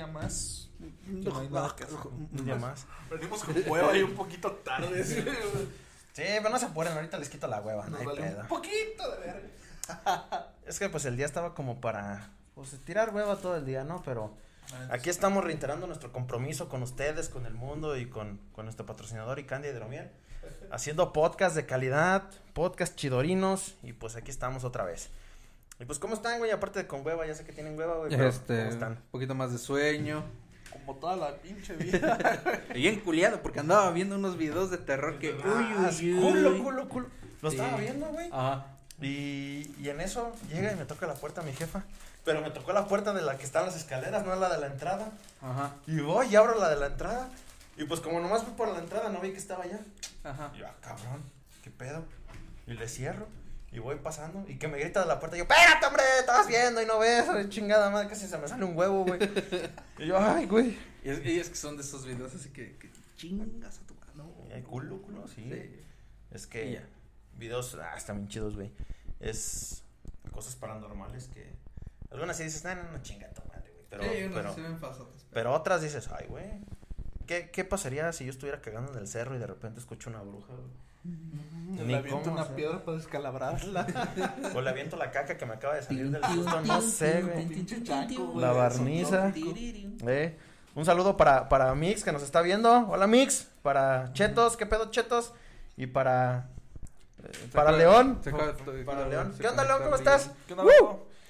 día más. No hay nada que hacer. Un día más. Venimos con hueva ahí un poquito tarde. sí, pero no se apuren, ahorita les quito la hueva, no hay vale pedo. un poquito de verga. Es que pues el día estaba como para pues tirar hueva todo el día, ¿no? Pero aquí estamos reiterando nuestro compromiso con ustedes, con el mundo y con, con nuestro patrocinador Icandia Hidromiel. Haciendo podcast de calidad, podcast chidorinos y pues aquí estamos otra vez. Y pues ¿cómo están, güey? Aparte de con hueva, ya sé que tienen hueva, güey, pero Este, ¿cómo un están? poquito más de sueño. Como toda la pinche vida. Bien culiado, porque andaba viendo unos videos de terror que. Ah, uy, uy, culo, culo, culo. Lo Sí. estaba viendo, güey. Ajá. Y, y en eso llega y me toca la puerta mi jefa. Pero me tocó la puerta de la que están las escaleras, no la de la entrada. Ajá. Y voy y abro la de la entrada. Y pues como nomás fui por la entrada, no vi que estaba allá. Ajá. Y yo, ah, cabrón, ¿qué pedo? Y le cierro. Y voy pasando. Y que me grita de la puerta. Y yo, espérate, hombre, estabas viendo y no ves. Chingada madre, casi se me sale un huevo, güey. y yo, ay, güey. Y es, y es que son de esos videos así que, que chingas a tu mano. Y hay culo, culo, sí. Sí. Es que ya. videos, ah, están bien chidos, güey. Es cosas paranormales que. Algunas sí dices, no, no, no, chinga tu madre, güey. Pero, Sí, sí pero otras dices, ay, güey. ¿Qué, ¿Qué pasaría si yo estuviera cagando en el cerro y de repente escucho una bruja, güey? Ni Le aviento cómo una hacer. piedra para descalabrarla. O le aviento la caca que me acaba de salir del susto, no sé, güey. La barniza. Eh, un saludo para, para Mix que nos está viendo. Hola Mix. Para Chetos, ¿qué pedo Chetos? Y para... eh, para León. Para León. ¿Qué onda León? ¿Cómo estás? ¿Qué onda.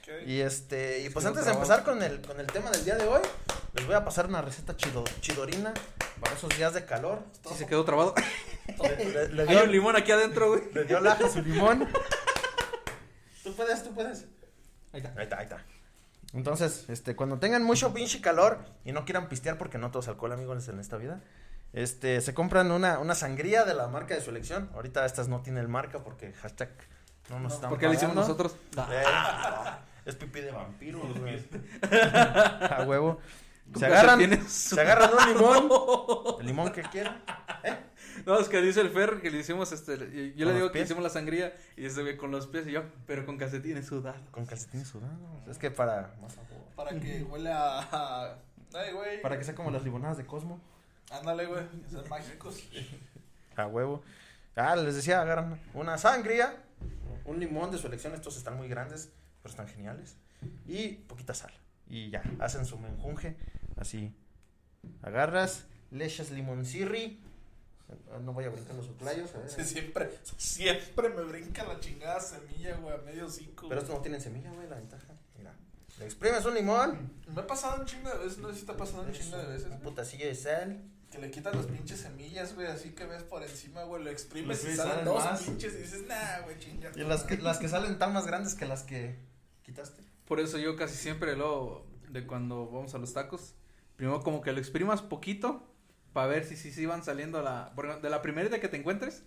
¿Qué? Y este, y pues antes de empezar con el, con el tema del día de hoy, les voy a pasar una receta chido, chidorina para esos días de calor. Sí, se quedó trabado. Le, le- le Hay dio, un limón aquí adentro, güey. le dio laja su limón. Tú puedes, tú puedes. Ahí está. Ahí está, ahí está. Entonces, este, cuando tengan mucho pinche calor y no quieran pistear porque no todos alcohol, amigos, en esta vida, este, se compran una, una sangría de la marca de su elección. Ahorita estas no tienen marca porque hashtag no nos están ¿Por qué lo hicimos nosotros? Eh, es pipí de vampiros, güey. A huevo. Se agarran, calcetines. se agarran un limón, el limón que quieran. No, es que dice el Fer que le hicimos este. Yo ¿Con le digo que pies? hicimos la sangría y ese güey con los pies y yo, pero con calcetines sudados. Con calcetines sudados. Es que para. Para que huela a. Ay, güey. Para que sea como las limonadas de Cosmo. Ándale, güey. Son mágicos. A huevo. Ah, les decía, agarran una sangría, un limón de su elección, estos están muy grandes, pero están geniales, y poquita sal. Y ya, hacen su menjunje, así. Agarras, le echas limoncirri, no voy a brincar los ver. Sí, siempre, siempre me brinca la chingada semilla, güey, a medio cinco. Pero estos no tienen semilla, güey, la ventaja. Mira, le exprimes un limón, Me ha pasado un chingo de veces, no sé si te ha pasado un chingo de veces. un putacillo de sal, Que le quitas las pinches semillas, güey, así que ves por encima, güey, lo exprimes Los y salen dos más. pinches y dices, nah, güey, chinga. y las que, las que salen tan más grandes que las que quitaste. Por eso yo casi siempre luego de cuando vamos a los tacos, primero como que lo exprimas poquito para ver si si si van saliendo la de la primerita que te encuentres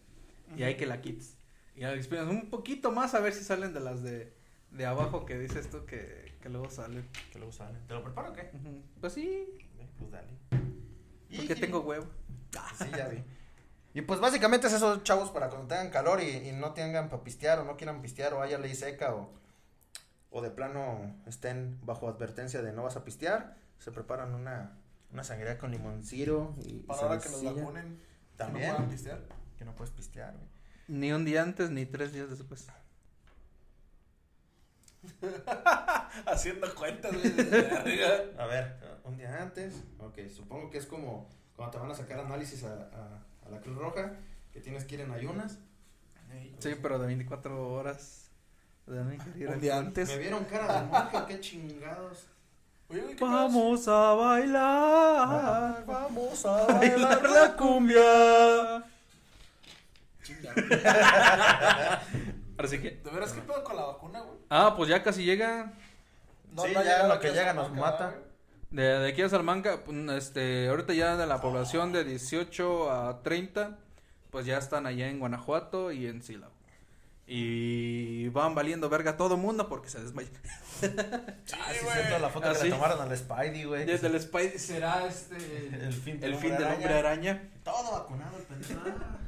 y hay que la quites. Y lo exprimes un poquito más a ver si salen de las de, de abajo que dices tú que, que luego salen. Que luego salen. ¿Te lo preparo o qué? Pues sí, Eh, Pues dale. porque Y- tengo huevo. Sí, ya vi. Y pues básicamente es eso, chavos, para cuando tengan calor y, y no tengan para pistear o no quieran pistear o haya ley seca o, o de plano estén bajo advertencia de no vas a pistear, se preparan una, una sangría con limonciro y Para ahora que los vacunen, También. que no puedan pistear. Que no puedes pistear, güey. Ni un día antes ni tres días después. Haciendo cuentas, güey. A ver, un día antes, ok, supongo que es como cuando te van a sacar análisis a, a, a la Cruz Roja, que tienes que ir en ayunas. Sí, pero de 24 horas de no ingerir Un día antes. Me vieron cara de monje, qué chingados. Oye, ¿qué Vamos a bailar. vamos a bailar la cumbia. Chinga. Ahora sí que. ¿De veras qué pedo con la vacuna, güey? Ah, pues ya casi llega. Sí, ha ya lo que llega nos mata. De, de aquí a Salamanca, pues, este, ahorita ya de la población de 18 a 30, pues ya están allá en Guanajuato y en Silao. Y van valiendo verga todo mundo porque se desmayan. Sí, Ah, sí, cierto, la foto Ah, que sí. le tomaron al Spidey, güey. Desde el Spidey será este El fin del el fin hombre del hombre araña. Todo vacunado, el pendejo.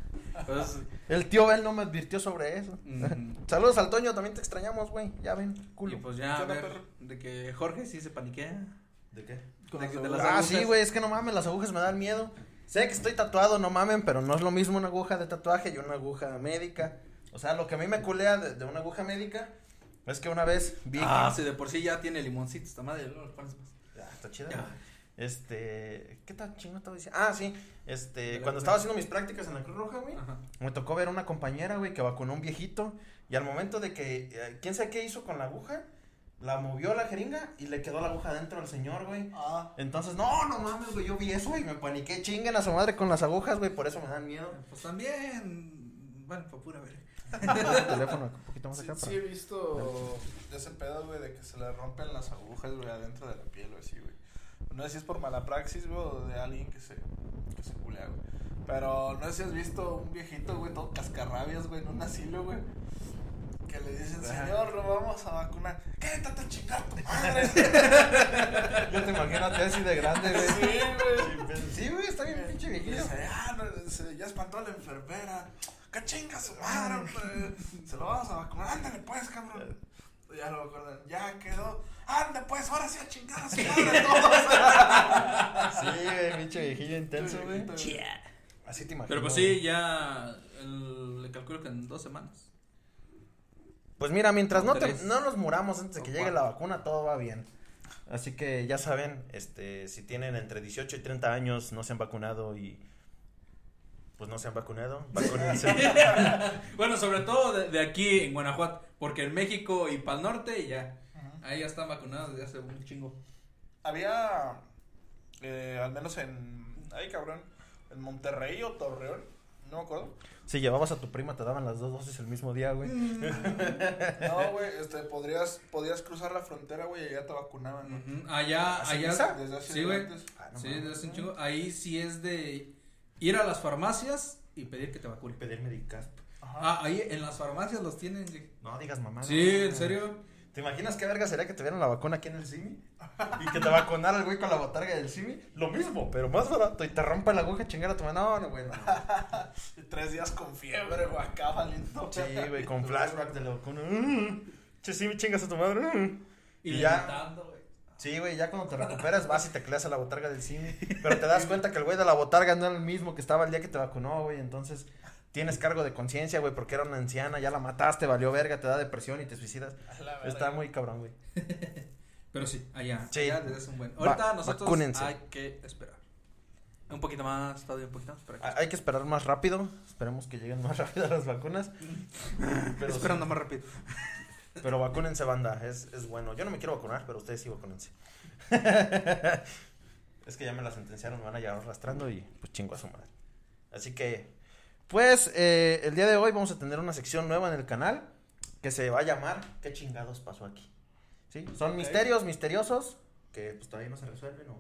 Pues, El tío Bel no me advirtió sobre eso. mm, Saludos al Toño, también te extrañamos, güey. Ya ven, y culo. pues ya ¿Qué a onda, ver perro? de que Jorge sí se paniquea. ¿De qué? De- agujas. las Ah, sí, güey, es que no mames, las agujas me dan miedo. Sé que estoy tatuado, no mamen, pero no es lo mismo una aguja de tatuaje y una aguja médica. O sea, lo que a mí me culea de, de una aguja médica es que una vez vi Ah, que... sí, de por sí ya tiene limoncito esta madre. pones más. Ah, está chida. Ya. Este, ¿qué tal chingo estaba diciendo? Ah, sí, este, cuando estaba haciendo mis prácticas en la Cruz Roja, güey, Ajá. me tocó ver a una compañera, güey, que vacunó a un viejito y al momento de que, eh, quién sabe qué hizo con la aguja, la movió la jeringa y le quedó la aguja dentro al señor, güey. Ah, Entonces, no, no mames, güey, yo vi eso y me paniqué, chinguen a su madre con las agujas, güey, por eso me dan miedo. Pues también. Bueno, para pura ver. El teléfono un poquito más sí, acá sí para... he visto ese pedo, güey, de que se le rompen las agujas, güey, adentro de la piel, o así, güey. No sé si es por mala praxis, güey, o de alguien que se, que se culea, güey. Pero no sé si has visto un viejito, güey, todo cascarrabias, güey, en un asilo, güey. Que le dicen, señor, lo vamos a vacunar. Quédate a chingar tu madre. Yo te imagino a ti así de grande, güey. Sí, güey. Sí, güey, está bien pinche viejito. dice, ah, no, dice, ya espantó a la enfermera. ¿Qué chinga su madre, hombre? Se lo vamos a vacunar. Ándale, pues, cabrón. Ya lo acuerdan. Ya quedó. Ande, pues, ahora sí a chingar a su madre todos. Sí, güey, pinche viejillo intenso, güey. Así te imagino. Pero pues sí, ya. el- le calculo que en dos semanas. Pues mira, mientras no, te- no nos muramos antes de que llegue la vacuna, todo va bien. Así que ya saben, este, si tienen entre 18 y 30 años, no se han vacunado y pues no se han vacunado, vacúnense. Bueno, sobre todo de, de aquí en Guanajuato. Porque en México y para el norte ya. Ahí ya están vacunados desde hace un chingo. Había, eh, al menos en, ay cabrón, en Monterrey o Torreón, no me acuerdo. si llevabas a tu prima, te daban las dos dosis el mismo día, güey. No, güey, este, podrías, podrías cruzar la frontera, güey, y ya te vacunaban, ¿no? Allá, ¿Hace allá. Desde hace Sí, güey. Ah, no Sí, desde hace un chingo. Ahí sí es de ir a las farmacias y pedir que te vacunen. Pedir Medicasp. Ah, ahí en las farmacias los tienen. No digas mamá. Sí, en serio. ¿Te imaginas qué verga sería que te dieran la vacuna aquí en el CIMI? Y que te vacunara el güey con la botarga del CIMI. Lo mismo, pero más barato. Y te rompa la aguja chingar a tu mano. No, no, güey. no. Tres días con fiebre, güey, acá valiendo. Sí, güey, con flashback de la vacuna. Mm, Che, sí, me chingas a tu madre. mm. Y, Y ya. Sí, güey, ya cuando te recuperas vas y te creas a la botarga del CIMI. Pero te das cuenta que el güey de la botarga no era el mismo que estaba el día que te vacunó, güey. Entonces tienes cargo de conciencia, güey, porque era una anciana. Ya la mataste, valió verga, te da depresión y te suicidas. Está muy cabrón, güey. Pero sí, allá. Sí. allá desde hace un buen. Va- Ahorita nosotros vacúnense. hay que esperar. Un poquito más, todavía un poquito más. Para que- Ah, Hay que esperar más rápido. Esperemos que lleguen más rápido las vacunas. Pero, Esperando más rápido. Pero vacúnense, banda. Es, es bueno. Yo no me quiero vacunar, pero ustedes sí vacúnense. es que ya me la sentenciaron, me van a llevar arrastrando y pues chingo a su madre. Así que, pues, eh, el día de hoy vamos a tener una sección nueva en el canal que se va a llamar ¿Qué chingados pasó aquí? ¿Sí? Son Ok. misterios misteriosos que pues todavía no se resuelven o,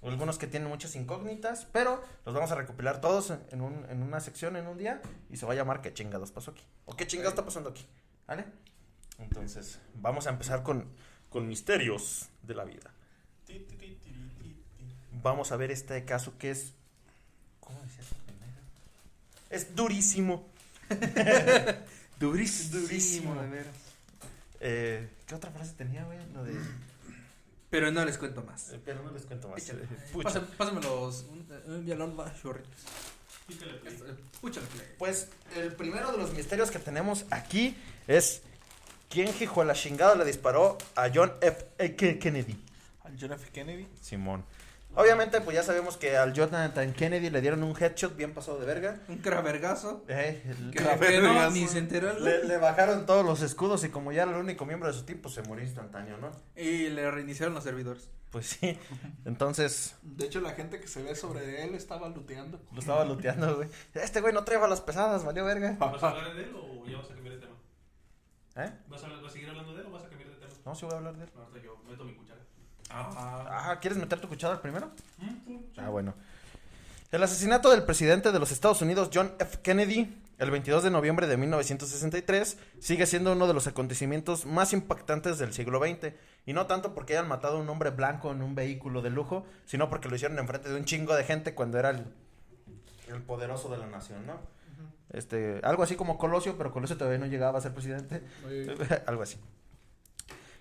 o algunos que tienen muchas incógnitas, pero los vamos a recopilar todos en, un- en una sección en un día y se va a llamar ¿Qué chingados pasó aquí? ¿O qué chingados está pasando aquí? ¿Vale? Entonces, vamos a empezar con, con misterios de la vida. Vamos a ver este caso que es. ¿Cómo decía? Es durísimo. Durísimo. Durísimo. de veras. Eh, ¿Qué otra frase tenía, güey? Lo de. Pero no les cuento más. eh, Pero no les cuento más. Échale. Eh, pucha. Pásame, pásame los. Un, un violón más chorritos. Pícale play. Púchale play. Pues el primero de los misterios que tenemos aquí es. ¿Quién hijo de la chingada le disparó a John F. eh, Ke- Kennedy? Al John F. Kennedy. Simón. Obviamente, pues ya sabemos que al Jonathan Kennedy le dieron un headshot bien pasado de verga. Un cravergazo. Eh, el- Que, que no, ni se enteró el le, le bajaron todos los escudos y como ya era el único miembro de su tipo, se murió instantáneo, ¿no? Y le reiniciaron los servidores. Pues sí. Entonces, De hecho, la gente que se ve sobre él estaba luteando. lo estaba looteando, güey. Este güey no trae balas pesadas, valió verga. ¿Vas a hablar de él o ya vas a cambiar de tema? ¿Eh? ¿Vas a, hablar- vas a seguir hablando de él o vas a cambiar de tema? No, sí voy a hablar de él. No, yo meto mi cuchara. Ah. Ah, ¿quieres meter tu cuchara primero? Mm, Ah, bueno. El asesinato del presidente de los Estados Unidos, John F. Kennedy, el 22 de noviembre de 1963, sigue siendo uno de los acontecimientos más impactantes del siglo XX. Y no tanto porque hayan matado a un hombre blanco en un vehículo de lujo, sino porque lo hicieron enfrente de un chingo de gente cuando era el, el poderoso de la nación, ¿no? Este, algo así como Colosio, pero Colosio todavía no llegaba a ser presidente. algo así.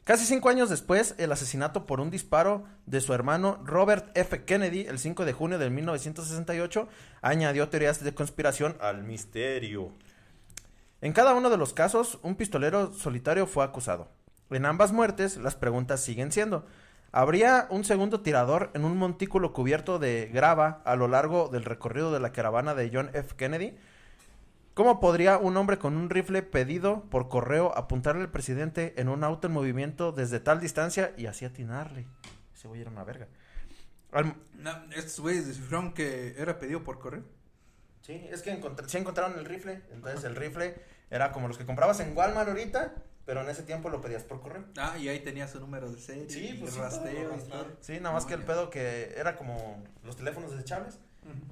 Casi cinco años después, el asesinato por un disparo de su hermano Robert F. Kennedy, el 5 de junio de 1968, añadió teorías de conspiración al misterio. En cada uno de los casos, un pistolero solitario fue acusado. En ambas muertes, las preguntas siguen siendo, ¿habría un segundo tirador en un montículo cubierto de grava a lo largo del recorrido de la caravana de John F. Kennedy? ¿Cómo podría un hombre con un rifle pedido por correo apuntarle al presidente en un auto en movimiento desde tal distancia y así atinarle? Ese güey era una verga. Al- No, estos güeyes descifraron que era pedido por correo. Sí, es que encontr- sí encontraron el rifle. Entonces el rifle era como los que comprabas en Walmart ahorita, pero en ese tiempo lo pedías por correo. Ah, y ahí tenía su número de serie. Sí, y pues sí, rasteo todo y todo. Sí, nada más No, que el pedo que era como los teléfonos desechables,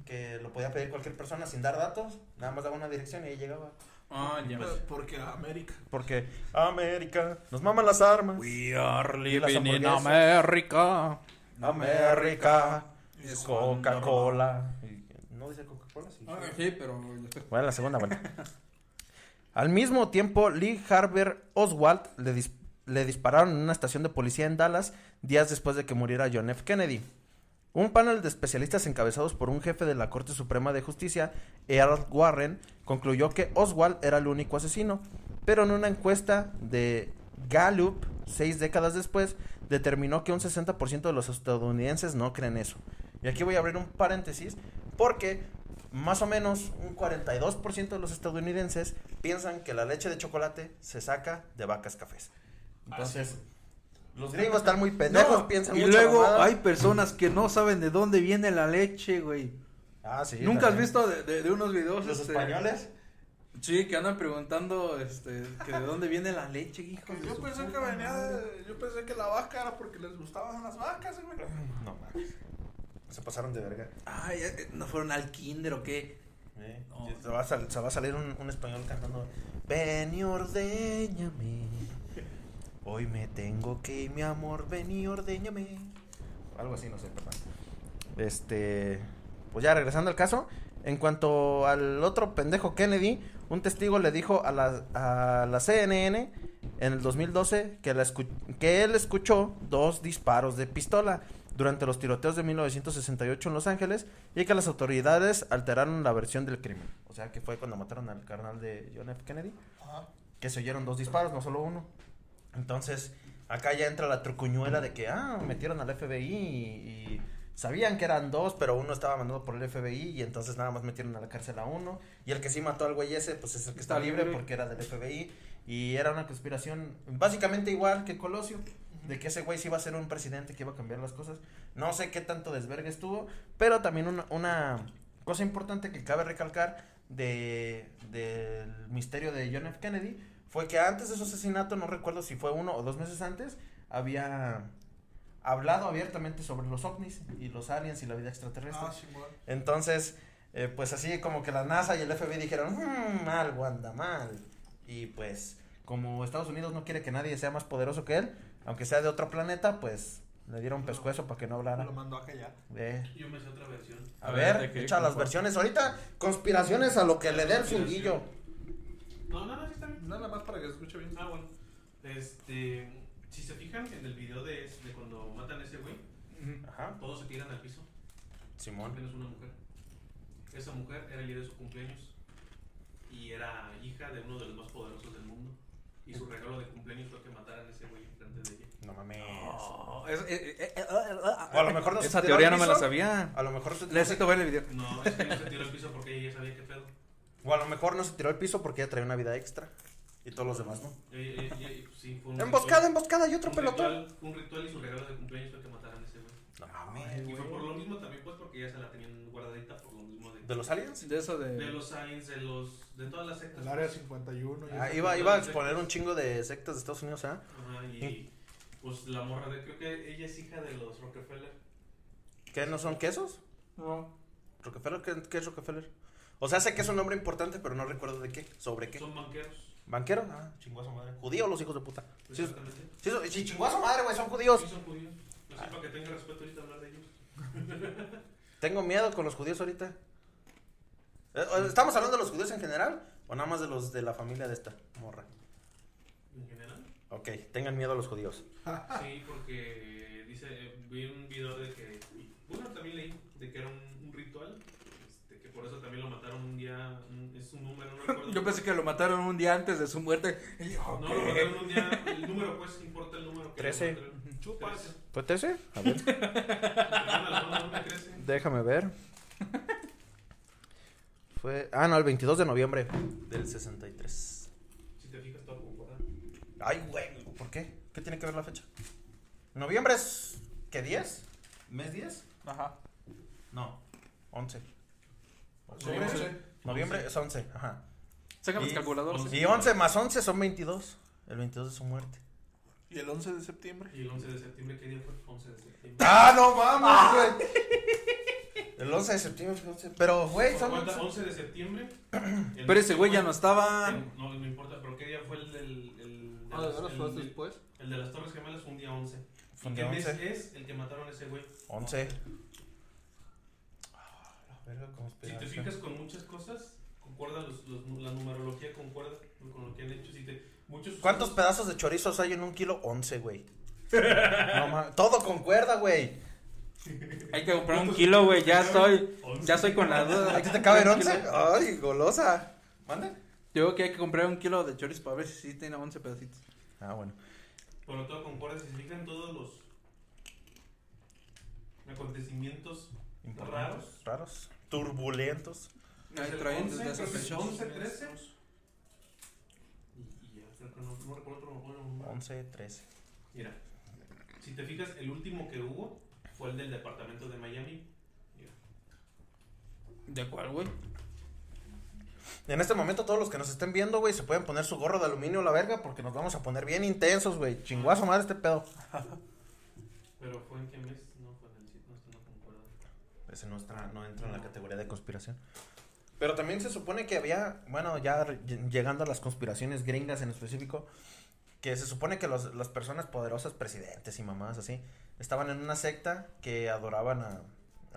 Que lo podía pedir cualquier persona sin dar datos, nada más daba una dirección y ahí llegaba. Ah, ya. Porque América. Porque América, nos maman las armas. We are living in. America. América, Es Coca-Cola. ¿No dice Coca-Cola? Sí. Ah, sí, pero. Bueno, la segunda vuelta. Al mismo tiempo, Lee Harvey Oswald le, dis- le dispararon en una estación de policía en Dallas días después de que muriera John F. Kennedy. Un panel de especialistas encabezados por un jefe de la Corte Suprema de Justicia, Earl Warren, concluyó que Oswald era el único asesino, pero en una encuesta de Gallup, seis décadas después, determinó que un 60% de los estadounidenses no creen eso. Y aquí voy a abrir un paréntesis, porque más o menos un 42% de los estadounidenses piensan que la leche de chocolate se saca de vacas cafés. Entonces, los gringos están muy pendejos, No, piensan y mucha luego mamada. hay personas que no saben de dónde viene la leche, güey. Ah, sí, ¿Nunca has visto de, de- de unos videos? los este, españoles? Sí, que andan preguntando este, que de dónde viene la leche, hijo. Yo pensé que venía de, Yo pensé que la vaca era porque les gustaban las vacas, güey. No mames. Se pasaron de verga. Ay, eh, ¿no fueron al kinder o qué? Eh, No. se, va a sal- se va a salir un, un español cantando Ven y ordéñame Hoy me tengo que ir, mi amor Ven y ordéñame Algo así, no sé, perdón Este Pues ya regresando al caso En cuanto al otro pendejo Kennedy Un testigo le dijo a la, a la CNN En el 2012 que, la escu- que él escuchó Dos disparos de pistola durante los tiroteos de 1968 en Los Ángeles y que las autoridades alteraron la versión del crimen. O sea, que fue cuando mataron al carnal de John F. Kennedy, Ajá. que se oyeron dos disparos, no solo uno. Entonces, acá ya entra la trucuñuela de que, ah, metieron al FBI y, y sabían que eran dos, pero uno estaba mandado por el FBI y entonces nada más metieron a la cárcel a uno. Y el que sí mató al güey ese, pues es el que está, libre. porque era del FBI. Y era una conspiración básicamente igual que Colosio de que ese güey sí iba a ser un presidente que iba a cambiar las cosas. No sé qué tanto desvergue estuvo, pero también una, una cosa importante que cabe recalcar de del misterio de John F. Kennedy fue que antes de su asesinato, no recuerdo si fue uno o dos meses antes, había hablado abiertamente sobre los ovnis y los aliens y la vida extraterrestre. Ah, sí. Entonces, eh, pues así como que la NASA y el FBI dijeron, "Hmm, algo anda mal. Y pues, como Estados Unidos no quiere que nadie sea más poderoso que él, aunque sea de otro planeta, pues le dieron pescuezo para que no hablara. Lo mandó a callar. Eh, Yo me sé otra versión. a, A ver, ver, ¿de qué? echa las versiones. Ahorita, conspiraciones a lo que le dé el. No, no, no, sí está bien. Nada más para que se escuche bien. Ah, bueno. Este. Si se fijan en el video de, de cuando matan a ese güey, Ajá, todos se tiran al piso. Simón. Apenas una mujer. Esa mujer era el día de su cumpleaños. Y era hija de uno de los más poderosos del mundo. Y su regalo de cumpleaños fue que mataran a ese güey enfrente de ella. No mames. Oh, es- eh, eh, eh, eh, O a lo mejor no se Esa tiró teoría no me la sabía. A lo mejor se- Necesito ver el video. No, es que no se tiró al piso porque ella ya sabía qué pedo. O a lo mejor no se tiró al piso porque ella traía una vida extra. Y todos los demás, ¿no? Sí, fue un Emboscada, ritual- emboscada y otro un pelotón. ritual- Un ritual y su regalo de cumpleaños fue que mataran a ese güey. No mames. Y fue por lo mismo también, pues, porque ya se la tenían guardadita por lo mismo de, ¿De los aliens? De eso de. de los aliens, de los, de todas las sectas. El área pues. 51. y Ah, iba, iba a exponer un chingo de sectas de Estados Unidos, ¿ah? Ajá, y pues la morra de, creo que ella es hija de los Rockefeller. ¿Qué no son quesos? No. ¿Rockefeller? ¿Qué, qué es Rockefeller? O sea, sé que es un nombre importante, pero no recuerdo de qué. ¿Sobre qué? Son banqueros. ¿Banquero? Ah, su madre. ¿Judío los hijos de puta? Sí, sí, sí, su madre, güey, son judíos. Sí, son judíos. No sé, para que tenga respeto ahorita hablar de ellos. Tengo miedo con los judíos ahorita. Eh, ¿Estamos hablando de los judíos en general? ¿O nada más de los de la familia de esta morra? En general. Ok, tengan miedo a los judíos. Sí, porque dice, vi un video de que, bueno, también leí de que era un, un ritual, por eso también lo mataron un día, es un número, no recuerdo. Yo pensé que lo mataron un día antes de su muerte. Y No, lo mataron un día, el número pues, importa el número. que Trece. lo mataron. Chupas. Trece. ¿Fue ese? A ver, déjame ver. Fue. Ah, no, el 22 de noviembre del 63. Si te fijas, todo concuerda. Ay, güey, ¿por qué? ¿Qué tiene que ver la fecha? ¿Noviembre es. ¿Qué 10? ¿Mes 10? Ajá. No, 11. Noviembre, sí. noviembre es 11, ajá. Sacan Y- los calculadores. Y 11 más 11 son 22. El 22 de su muerte. Y el 11 de septiembre. Y el 11 de septiembre, ¿qué día fue? 11 de septiembre. ¡Ah, no mames, güey! El 11 de septiembre, fue 11. pero, güey, son. Cuenta 11 de septiembre. El- Pero ese güey ya no estaba. el- No, no importa, pero ¿qué día fue el del. El, de Ah, las- ¿de veras el- fue el- después? El de las Torres Gemelas fue un día 11. Fue un ¿Y qué mes 11. es el que mataron a ese güey? 11. Verga, Si te fijas con muchas cosas, concuerda los, los- la numerología concuerda con lo que han hecho. Si te, muchos ¿Cuántos pedazos de chorizos hay en un kilo? 11, güey. No. Todo concuerda, güey. Hay que comprar un kilo, güey. Ya estoy. Ya estoy con la duda. ¿Aquí te caben 11? Ay, golosa. ¿Mande? Yo creo que hay que comprar un kilo de chorizo para ver si sí tiene 11 pedacitos. Ah, bueno. Pero todo concuerda. Si se fijan todos los acontecimientos Importantes, raros. Turbulentos. Ahí es el traen 11, desde fechas. 11, 13. Y, y que no, no recuerdo otro número. 11, 13. Mira, si te fijas, el último que hubo fue el del departamento de Miami. Mira. ¿De cuál, güey? En este momento, todos los que nos estén viendo, güey, se pueden poner su gorro de aluminio a la verga porque nos vamos a poner bien intensos, güey. Chinguazo madre este pedo. Pero fue en qué mes? No, fue en el sitio, no, esto no concuerda. Ese no entra, no entra en la categoría de conspiración. Pero también se supone que había, bueno, ya llegando a las conspiraciones gringas en específico, que se supone que los- las personas poderosas, presidentes y mamás así, estaban en una secta que adoraban a,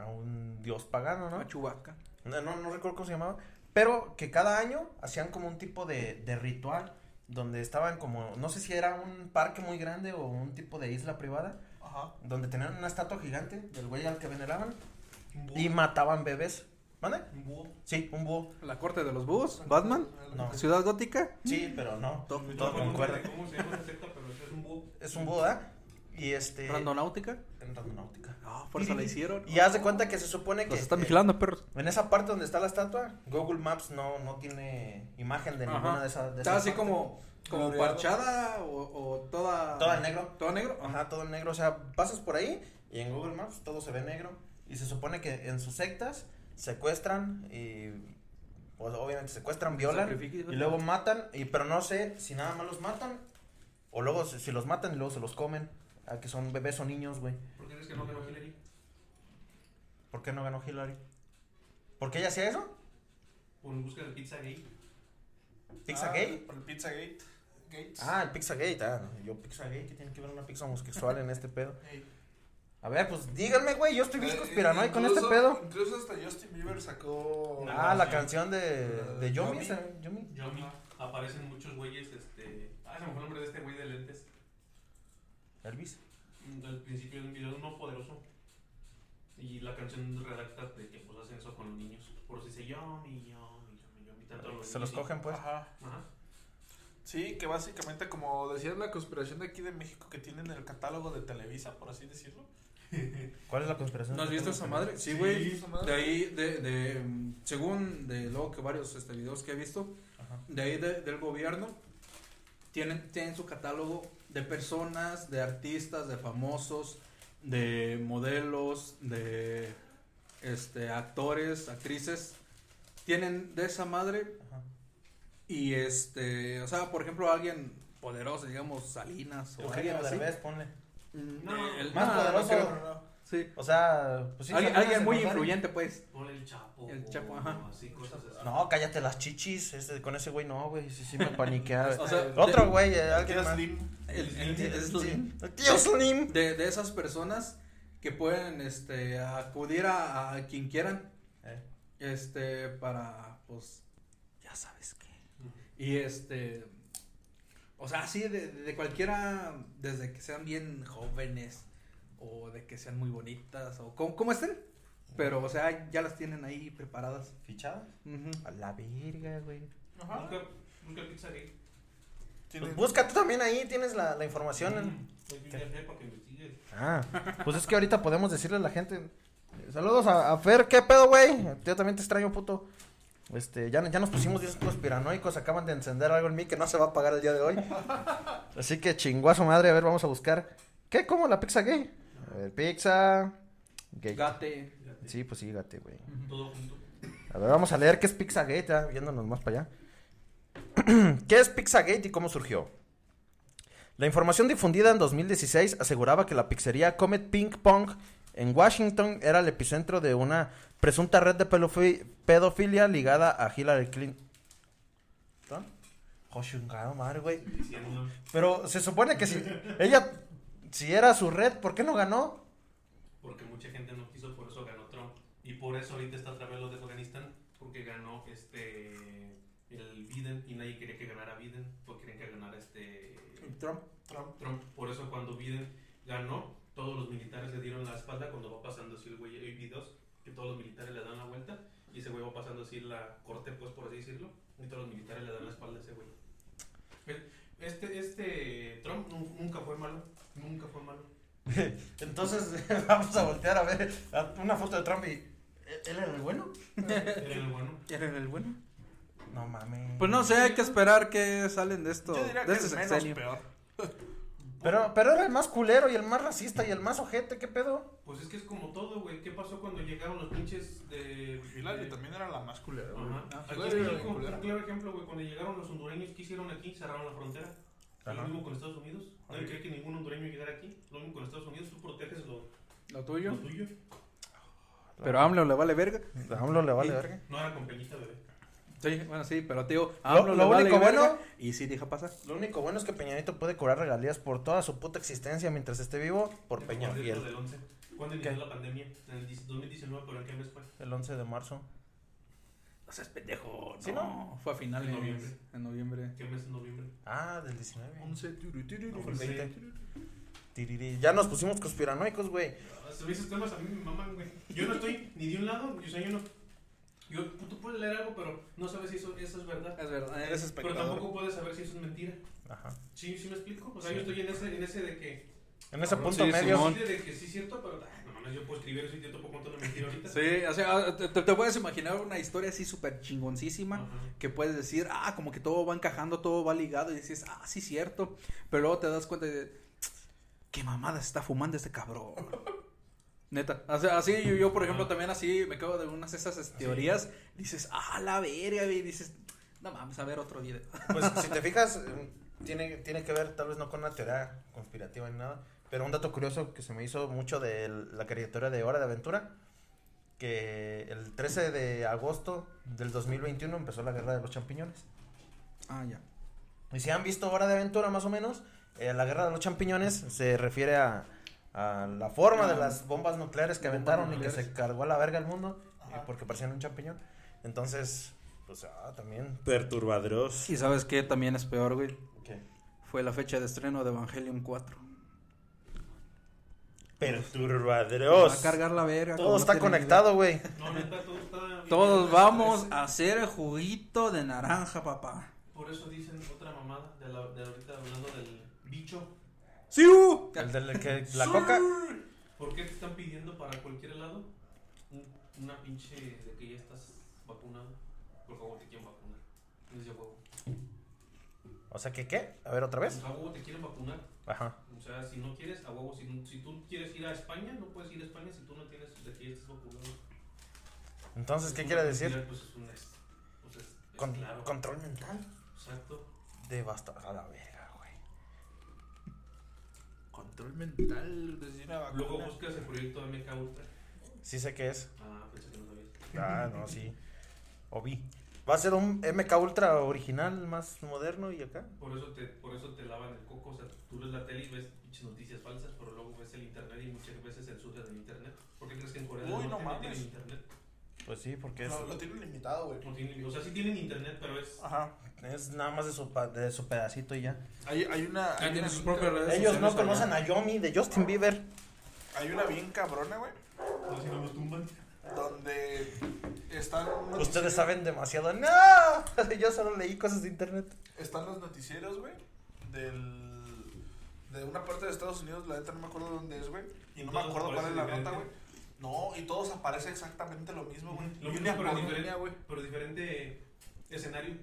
a un dios pagano, ¿no? A Chubaca. No, no, no recuerdo cómo se llamaba. Pero que cada año hacían como un tipo de, de ritual donde estaban como, no sé si era un parque muy grande o un tipo de isla privada, Ajá. donde tenían una estatua gigante del güey al que veneraban. Y mataban bebés. ¿Vale? Un búho. Sí, un búho. La corte de los búhos. Batman. No. Ciudad gótica. Sí, pero no. Todo- Todo concuerda. ¿Cómo se llama secta? Pero es un búho. Es un búho, ¿verdad? Y este. Randonáutica. En randonáutica. Ah, por eso la hicieron. Y haz de cuenta que se supone que. Los están eh, vigilando, perros. En esa parte donde está la estatua, Google Maps no, no tiene imagen de Ajá. ninguna de esas. de Está así como, como parchada o, o toda. Toda en negro. ¿Todo negro? Ajá, todo en negro. O sea, pasas por ahí y en Google Maps todo se ve negro. Y se supone que en sus sectas secuestran y. Pues obviamente secuestran, violan y luego matan. Y, pero no sé si nada más los matan o luego si, si los matan y luego se los comen. A que son bebés o niños, güey. ¿Por qué crees que no ganó Hillary? ¿Por qué no ganó Hillary? ¿Por qué ella hacía eso? Por en busca del pizza gay. ¿Pizza Ah, gay? Por el Pizzagate. Gates. Ah, el Pizzagate. Ah, yo Pizzagate. ¿Qué tiene que ver una pizza homosexual en este pedo? A ver, pues díganme, güey. Yo estoy bien Eh, conspiranoico con este pedo. Incluso hasta Justin Bieber sacó. Ah, la canción de, de Eh, Yomi. Yomi. Yomi. Yomi. Aparecen muchos güeyes, este... Ah, se me fue el nombre de este güey de lentes. Elvis. Mm, Al principio de un video, uno poderoso. Y la canción redacta de que pues hacen eso con los niños. Por si dice Yomi, Yomi, Yomi, Yomi. Tanto los Se los cogen, pues. Ajá. Ajá. Sí, que básicamente, como decía la conspiración de aquí de México, que tienen el catálogo de Televisa, por así decirlo. ¿Cuál es la conspiración? ¿No has visto esa madre? Sí, güey. de ahí, de, de, según de luego que varios este, videos que he visto, Ajá. de ahí de- del gobierno, tienen, tienen su catálogo de personas, de artistas, de famosos, de modelos, de este actores, actrices. Tienen de esa madre Ajá. y este, o sea, por ejemplo, alguien poderoso, digamos, Salinas o Eugenio alguien así. Derbez, ponle. Mm, No, el- Más no, poderoso. no creo. No, no. Sí. O sea, pues sí. alguien alguien muy influyente, pues. Ponle el chapo. El Chapo, o ajá. Así, cosas así. No, cállate las chichis. Ese, con ese güey no, güey. Sí, sí me paniquea. O sea, Otro de- güey, eh, El alguien tío más. Slim. El, el- Slim. El tío Slim. de, de esas personas que pueden este acudir a, a quien quieran Eh, este para pues ya sabes qué y este O sea, así de, de cualquiera, desde que sean bien jóvenes o de que sean muy bonitas o como, como estén. Pero, o sea, ya las tienen ahí preparadas. ¿Fichadas? A la verga, güey. Ajá. Nunca, nunca. Tiene- Pues busca tú también ahí, tienes la, la información. en- G para que. Ah, pues es que ahorita podemos decirle a la gente. Saludos a, a Fer, ¿qué pedo, güey? Yo también te extraño, puto. Este, ya, ya nos pusimos 10 conspiranoicos, acaban de encender algo en mí que no se va a apagar el día de hoy. Así que chinguazo madre, a ver, vamos a buscar. ¿Qué? ¿Cómo la pizza gay? A ver, pizza gay. Gate. Sí, pues sí, gate, güey. Todo junto. A ver, vamos a leer qué es Pizzagate, ya, viéndonos más para allá. ¿Qué es Pizzagate y cómo surgió? La información difundida en 2016 aseguraba que la pizzería Comet Ping Pong en Washington era el epicentro de una presunta red de pedofi- pedofilia ligada a Hillary Clinton. Oh, chingada madre, güey. Pero se supone que si ella, si era su red, ¿por qué no ganó? porque mucha gente no quiso, por eso ganó Trump. Y por eso ahorita está otra vez lo de Afganistán, porque ganó este el Biden y nadie quería que ganara Biden, porque querían que ganara este Trump. Trump. Trump. Por eso cuando Biden ganó, todos los militares le dieron la espalda cuando va pasando así el güey. Hay videos que todos los militares le dan la vuelta y ese güey va pasando así la corte, pues por así decirlo, y todos los militares le dan la espalda a ese güey. Este, este Trump nu- nunca fue malo, nunca fue malo. Entonces vamos a voltear a ver a- una foto de Trump y... ¿Él era el bueno? Era el bueno. ¿Era el bueno? No mames. Pues no sé, hay que esperar que salen de esto. Yo diría de que este es menos peor. Pero, pero era el más culero y el más racista y el más ojete, ¿qué pedo? Pues es que es como todo, güey. ¿Qué pasó cuando llegaron los pinches de. Hillary de- también era la más culera, güey. Ajá. Aquí México, culera. un claro ejemplo, güey, cuando llegaron los hondureños, ¿qué hicieron aquí? Cerraron la frontera. Lo mismo con Estados Unidos. Nadie cree que ningún hondureño llegara aquí. Lo mismo con Estados Unidos, tú proteges lo, ¿Lo tuyo? lo tuyo. Pero a AMLO le vale verga. A AMLO le vale verga. No era con Peñita, bebé. Sí, bueno, sí, pero tío, Lo- lo le vale único bueno- Y sí, deja pasar. Lo único bueno es que Peñanito puede cobrar regalías por toda su puta existencia mientras esté vivo por Peña acordé de lo Fiel. del 11. ¿Cuándo inició la pandemia? En el 2019, pero ¿en qué mes fue? El 11 de marzo. O sea, es pendejo. ¿Sí, no? Fue a finales. En noviembre. En noviembre. ¿Qué mes en noviembre? Ah, del 19. 11, turu, turu, No, fue el veinte. 6. Tiriri. Ya nos pusimos conspiranoicos, güey. Ah, Esos temas a mí me maman, güey. Yo no estoy ni de un lado, yo, o sea, yo tú puedes leer algo, pero no sabes si eso, eso es verdad. Es verdad. Eres es- Pero espectador. tampoco puedes saber si eso es mentira. Ajá. ¿Sí, sí me explico? O sea, Sí. yo estoy en ese, en ese de que. En ese punto sí, medio. Simón. De que sí es cierto, pero ay, no mames, yo puedo escribir eso y te puedo contar una mentira ahorita. Sí, o sea, te, te- te puedes imaginar una historia así súper chingoncísima. Ajá. que puedes decir, ah, como que todo va encajando, todo va ligado, y dices, ah, sí, cierto. Pero luego te das cuenta de, qué mamada se está fumando este cabrón. Neta, o sea, así yo, yo, por ejemplo, también así me quedo de unas de esas este, teorías, dices, ah, la verga, y dices, no mames, a ver otro video. Pues si te fijas, eh, tiene, tiene que ver tal vez no con una teoría conspirativa ni nada, pero un dato curioso que se me hizo mucho de la caricatura de Hora de Aventura, que el 13 de agosto del 2021 empezó la guerra de los champiñones. Ah, ya. Y si han visto Hora de Aventura más o menos, eh, la guerra de los champiñones se refiere a, a la forma de Ah, las bombas nucleares que bombas aventaron y que se cargó a la verga el mundo Ajá. porque parecían un champiñón. Entonces, pues ah, también... Perturbadros. Y sabes qué también es peor, güey. ¿qué? Fue la fecha de estreno de Evangelion 4. Va a Perturbadros. cargar la verga. Todo está conectado, güey. No, neta, todo está. bien. Todos vamos a hacer el juguito de naranja, papá. Por eso dicen otra mamada de, la, de ahorita hablando del bicho. ¡Sí! uh! El del que la coca. ¿Por qué te están pidiendo para cualquier lado un- una pinche de que ya estás vacunado? Por favor, te quieren vacunar. No es de huevo. O sea, ¿que qué? A ver, otra vez. A huevo te quieren vacunar. Ajá. O sea, si no quieres, a huevo. Si, si tú quieres ir a España, no puedes ir a España si tú no tienes de que ya estás vacunado. Entonces, ¿qué quiere decir? Pues es un es, pues es, es Con- claro. Control mental. Exacto. Devastador a la güey. Control mental. Desde una Luego vacuna. buscas el proyecto MK Ultra. Sí sé qué es. Ah, pensé que no sabías. Ah, no, sí. O vi. Va a ser un MK Ultra original, más moderno y acá. Por eso te, por eso te lavan el coco, o sea, tú ves la tele y ves pinches noticias falsas, pero luego ves el internet y muchas veces censuran el internet. ¿Por qué crees que en Corea del Uy, no no, mames. tienen internet? Pues sí, porque es, Lo, lo tienen limitado, güey. No o sea, sí tienen internet, pero es. Ajá. es nada más de su, pa- de su pedacito y ya. Hay, hay una. Hay tiene una sus propias redes. Ellos no conocen allá. a Yomi de Justin Bieber. Hay una bien cabrona, güey. No, si no nos tumban. Donde están. los Ustedes noticieros- saben demasiado. ¡No! Yo solo leí cosas de internet. Están los noticieros, güey. Del. De una parte de Estados Unidos, la neta no me acuerdo dónde es, güey. Y no me acuerdo cuál es la nota, güey. No, y todos aparece exactamente lo mismo, güey. Lo mismo, pero por diferente. línea, güey. Pero diferente escenario.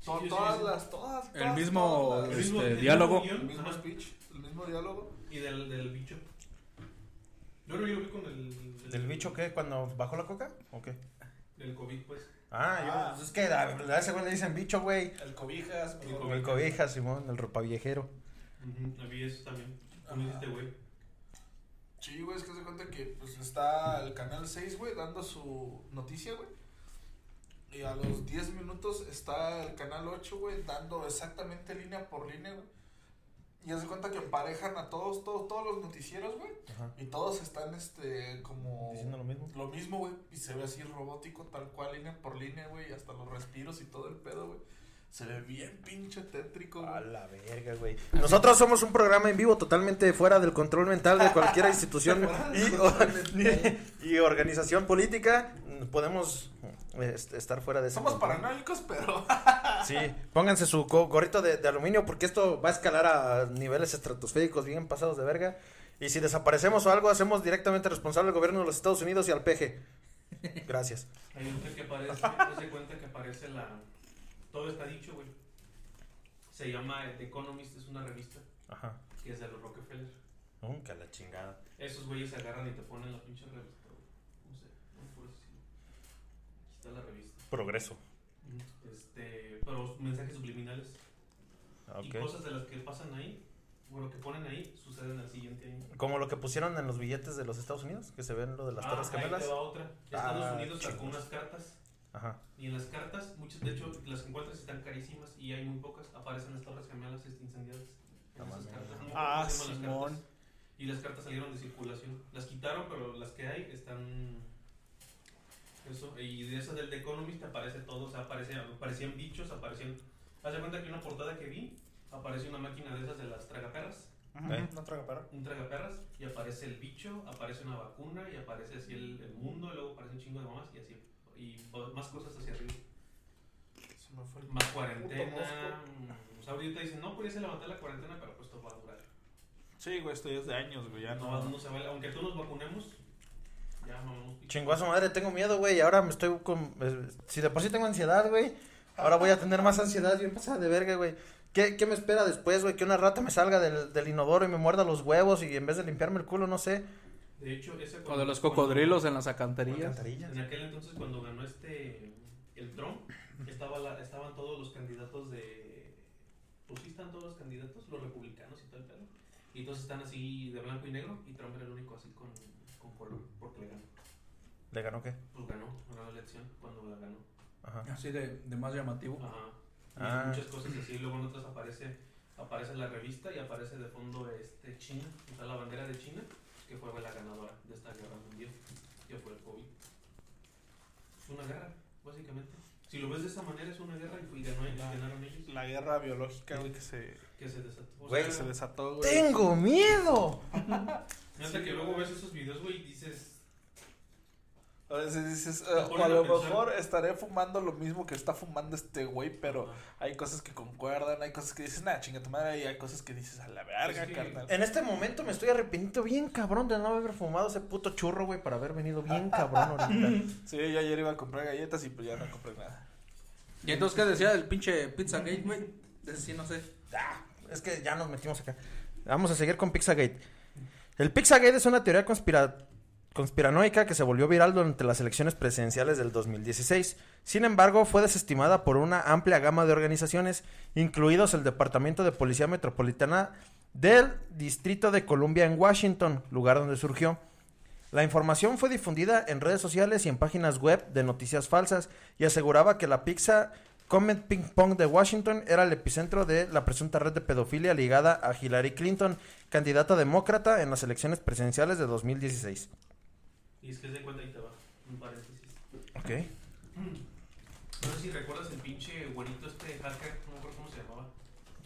Sí, sí, todas sí. las, todas, El todas, mismo, todas las- El mismo- Este, el diálogo. mismo el mismo ajá, speech, el mismo diálogo. Y del, del bicho. Yo lo vi con el. ¿Del bicho qué? ¿Cuando bajó la coca? ¿O qué? Del COVID, pues. Ah, yo- Ah. pues es que a, a ese güey le dicen bicho, güey. El cobijas, El cobijas. El cobija, Simón, el ropa viejero. A mí eso también. Ajá. Con este güey. Sí, güey, es que se cuenta que pues está el canal 6, güey, dando su noticia, güey. Y a los 10 minutos está el canal 8, güey, dando exactamente línea por línea, güey. Y se cuenta que emparejan a todos, todos, todos los noticieros, güey. Y todos están, este, como... Diciendo lo mismo. Lo mismo, güey. Y se ve así robótico, tal cual, línea por línea, güey. Y hasta los respiros y todo el pedo, güey. Se ve bien pinche tétrico, A la verga, güey. Nosotros somos un programa en vivo totalmente fuera del control mental de cualquier institución y, y organización política. Podemos este, estar fuera de ese Somos control. paranoicos, pero... Sí, pónganse su gorrito de, de aluminio porque esto va a escalar a niveles estratosféricos bien pasados de verga. Y si desaparecemos o algo, hacemos directamente responsable al gobierno de los Estados Unidos y al PG. Gracias. Hay otra que aparece, se cuenta que aparece la... Todo está dicho, güey. Se llama The Economist, es una revista Ajá. que es de los Rockefeller. Nunca la chingada. Esos güeyes se agarran y te ponen la pinche revista, güey. No sé, no por decirlo. Aquí está la revista. Progreso. Este, pero mensajes subliminales. Y Ok. cosas de las que pasan ahí, o lo que ponen ahí, suceden al siguiente año. Como lo que pusieron en los billetes de los Estados Unidos, que se ven lo de las Ah, Torres ahí Gemelas. te va otra. Estados Ah, Unidos sacó unas cartas Ajá. y en las cartas, muchas, de hecho, las que encuentras están carísimas y hay muy pocas. Aparecen las Torres Gemelas este, incendiadas. En esas cartas. Ah, las Simón. cartas. Y las cartas salieron de circulación. Las quitaron, pero las que hay están. Eso, y de esas del The Economist aparece todo, o sea, aparece, aparecían bichos, aparecían. Haz de cuenta que una portada que vi, aparece una máquina de esas de las tragaperras, Ok. No traga perro. un tragaperras, y aparece el bicho, aparece una vacuna, y aparece así el, el mundo, y luego aparece un chingo de mamás, y así, y más cosas hacia arriba. Se me fue el Más cuarentena. mosco. O sea, ahorita dicen, no, pues ya se levantó la cuarentena, pero pues esto va a durar. Sí, güey, esto ya es de años, güey. Ya No, no. no se vale, aunque todos nos vacunemos, ya a su madre, tengo miedo, güey. Ahora me estoy con. eh, Si de por sí tengo ansiedad, güey. Ahora voy a tener más ansiedad, bien pasada de verga, güey. ¿Qué, ¿Qué me espera después, güey? Que una rata me salga del, del inodoro y me muerda los huevos y en vez de limpiarme el culo, no sé. De hecho, ese O de cuando- los cuando- cocodrilos en las alcantarillas. Alcantarillas. En aquel entonces cuando ganó este el Trump, estaba la- estaban todos los candidatos de pues sí están todos los candidatos, los republicanos y todo el pedo. Y todos están así de blanco y negro y Trump era el único así con, con color porque le ganó. ¿Le ganó qué? Pues ganó, ganó la elección cuando la ganó. Ajá. Así de, de más llamativo. Ajá. Ah. muchas cosas así, luego en otras aparece aparece la revista y aparece de fondo este China, está la bandera de China, que fue la ganadora de esta guerra mundial, que fue el COVID. Es una guerra, básicamente. Si lo ves de esa manera es una guerra y fue- ganó, La- ganaron ellos, La guerra biológica, güey, que se, que se desató. O Güey, sea, se desató, güey. ¡Tengo miedo! Neta que luego ves esos videos, güey, y dices, A veces dices, o a lo mejor estaré fumando lo mismo que está fumando este güey, pero Ajá. hay cosas que concuerdan, hay cosas que dices, nah, chinga tu madre, y hay cosas que dices, a la verga, que- carnal. En este momento me estoy arrepintiendo bien cabrón de no haber fumado ese puto churro, güey, para haber venido bien cabrón ahorita. Sí, yo ayer iba a comprar galletas y pues ya no compré nada. ¿Y entonces qué decía del pinche Pizzagate, güey? De ese sí no sé. Ah, es que ya nos metimos acá. Vamos a seguir con Pizzagate. El Pizzagate es una teoría conspira- conspiranoica que se volvió viral durante las elecciones presidenciales del 2016. Sin embargo, fue desestimada por una amplia gama de organizaciones, incluidos el Departamento de Policía Metropolitana del Distrito de Columbia en Washington, lugar donde surgió. La información fue difundida en redes sociales y en páginas web de noticias falsas y aseguraba que la pizza Comet Ping Pong de Washington era el epicentro de la presunta red de pedofilia ligada a Hillary Clinton, candidata demócrata en las elecciones presidenciales de 2016. Y es que se cuenta y te va, un paréntesis. Ok. No sé si recuerdas el pinche güerito este hacker, no me acuerdo cómo se llamaba.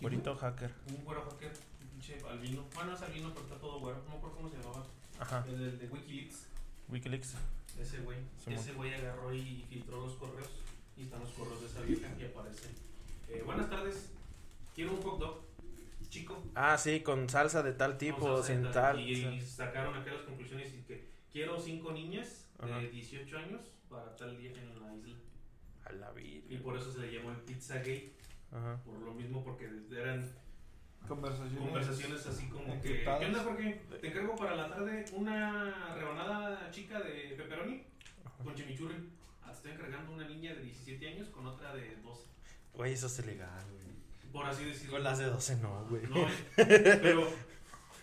Bonito hacker. Un güero hacker, un pinche albino. Bueno, es albino, pero está todo güero. No me acuerdo cómo se llamaba. Ajá. El del de Wikileaks. Wikileaks. Ese güey. Ese güey agarró y filtró los correos. Y están los correos de esa vieja y aparece. Eh, buenas tardes. Quiero un hot dog. Chico. Ah, sí, con salsa de tal tipo, sin tal-. Y, y sacaron aquellas conclusiones y que quiero cinco niñas Ajá. de 18 años para tal día en la isla. A la Y vida. por eso se le llamó el Pizza Gate. Ajá. Por lo mismo, porque eran Conversaciones. conversaciones así como que. ¿Qué onda, Jorge? Te encargo para la tarde una rebanada chica de pepperoni con chimichurri. Ah, te estoy encargando una niña de 17 años con otra de 12. Güey, eso es ilegal, güey. Por así decirlo. Con las de 12 no, güey. No, pero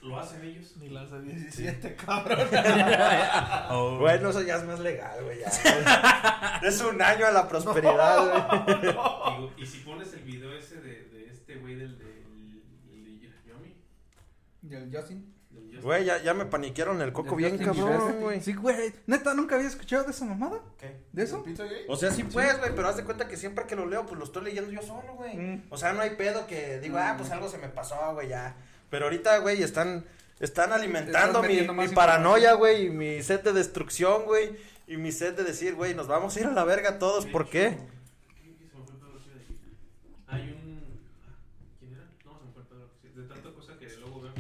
lo hacen ellos. Ni las de 17, cabrón. Bueno, eso ya es más legal, güey. ya. es un año a la prosperidad, güey. Y si pones el video ese de, de este güey del del- el de Yomi, del Justin, Güey, ya, ya me paniquearon el coco ¿El bien cabrón, Bieber? güey. Sí, güey. Neta, nunca había escuchado de esa mamada. ¿Qué? ¿De eso? O sea, sí pues, güey, pero haz de cuenta que siempre que lo leo, pues lo estoy leyendo yo solo, güey. Mm. O sea, no hay pedo que digo, ah, pues algo se me pasó, güey, ya. Pero ahorita, güey, están, están alimentando mi, mi paranoia, güey, y mi sed de destrucción, güey. Y mi sed de decir, güey, nos vamos a ir a la verga todos, ¿por qué? Hay un. ah, ¿Quién era? No, se me fue sí, De tanta cosa que luego veo.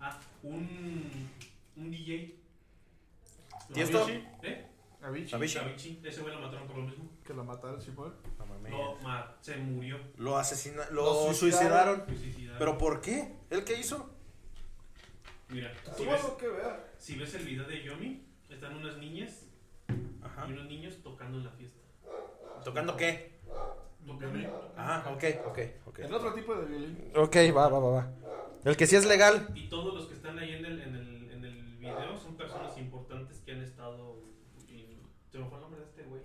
Ah, un. Un DJ. ¿Tiesto? ¿Eh? Avicii. Avicii. Avicii. Ese güey lo mataron por lo mismo. Que lo mataron, sí fue. Ma, se murió. Lo asesinaron, lo, Lo suicidaron. ¿Pero por qué? ¿Él qué hizo? Mira, si ves, que ver. si ves el video de Yomi, están unas niñas Ajá. y unos niños tocando en la fiesta. ¿Tocando qué? Tocando. Ah, ok, ok, ok. El otro tipo de violín. Ok, va, va, va, va. El que sí es legal. Y todos los que están ahí en el, en el, en el video son personas importantes que han estado. y- me fue el nombre de este güey.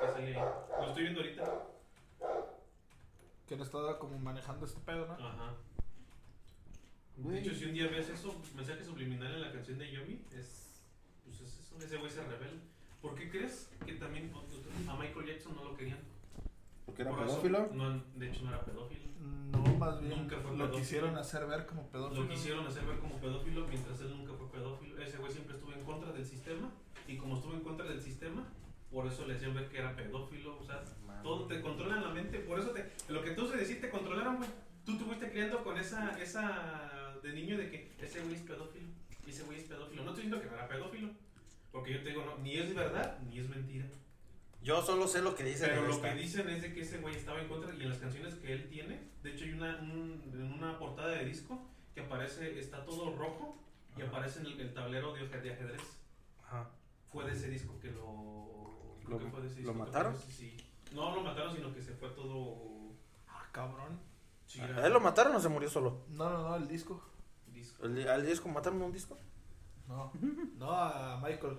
Que sale. Lo estoy viendo ahorita. Que le estaba como manejando este pedo, ¿no? Ajá. De hecho, si un día ves eso, mensaje subliminal en la canción de Yomi, es. Pues es eso, ese güey se revela. ¿Por qué crees que también a Michael Jackson no lo querían? ¿Porque Por eso, no, de hecho, no era pedófilo. No, más bien Nunca fue lo pedófilo. quisieron hacer ver como pedófilo. Lo quisieron hacer ver como pedófilo mientras él nunca fue pedófilo. Ese güey siempre estuvo en contra del sistema y como estuvo en contra del sistema, por eso le hacían ver que era pedófilo. O sea, todo te controlan la mente. Por eso te, lo que tú se decís te controlaron, güey. Tú te fuiste criando con esa, esa de niño de que ese güey es pedófilo y ese güey es pedófilo. No estoy diciendo que no era pedófilo, porque yo te digo, no, ni es verdad ni es mentira. Yo solo sé lo que dice Pero lo esta. que dicen es de que ese güey estaba en contra y en las canciones que él tiene, de hecho hay una, un- una portada de disco que aparece, está todo rojo y Ajá. aparece en el, el tablero de, de ajedrez. Ajá. Fue de ese disco que lo... creo ¿Lo- que fue de mataron? sí. No lo mataron, sino que se fue todo... Ah, cabrón. Sí, ¿A era él lo mataron o se murió solo? No, no, no, el disco. disco. ¿El, ¿Al disco mataron un disco? No, no a Michael.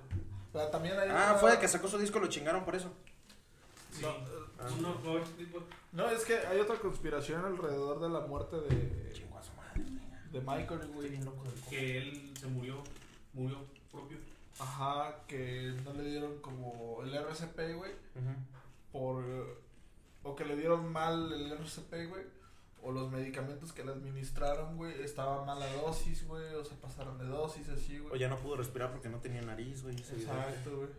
Pero también hay Ah, fue el que sacó su disco, lo chingaron por eso. Sí. No, Ah. No, no, no, No, es que hay otra conspiración alrededor de la muerte de, Chingó a su madre. de Michael, güey. que él se murió, murió propio. Ajá, que no le dieron como el RCP, güey. Ujú. Por. O que le dieron mal el RCP, güey. O los medicamentos que le administraron, güey. Estaba mala dosis, güey. O se pasaron de dosis, así, O güey. ya no pudo respirar porque no tenía nariz, güey. Exacto, güey.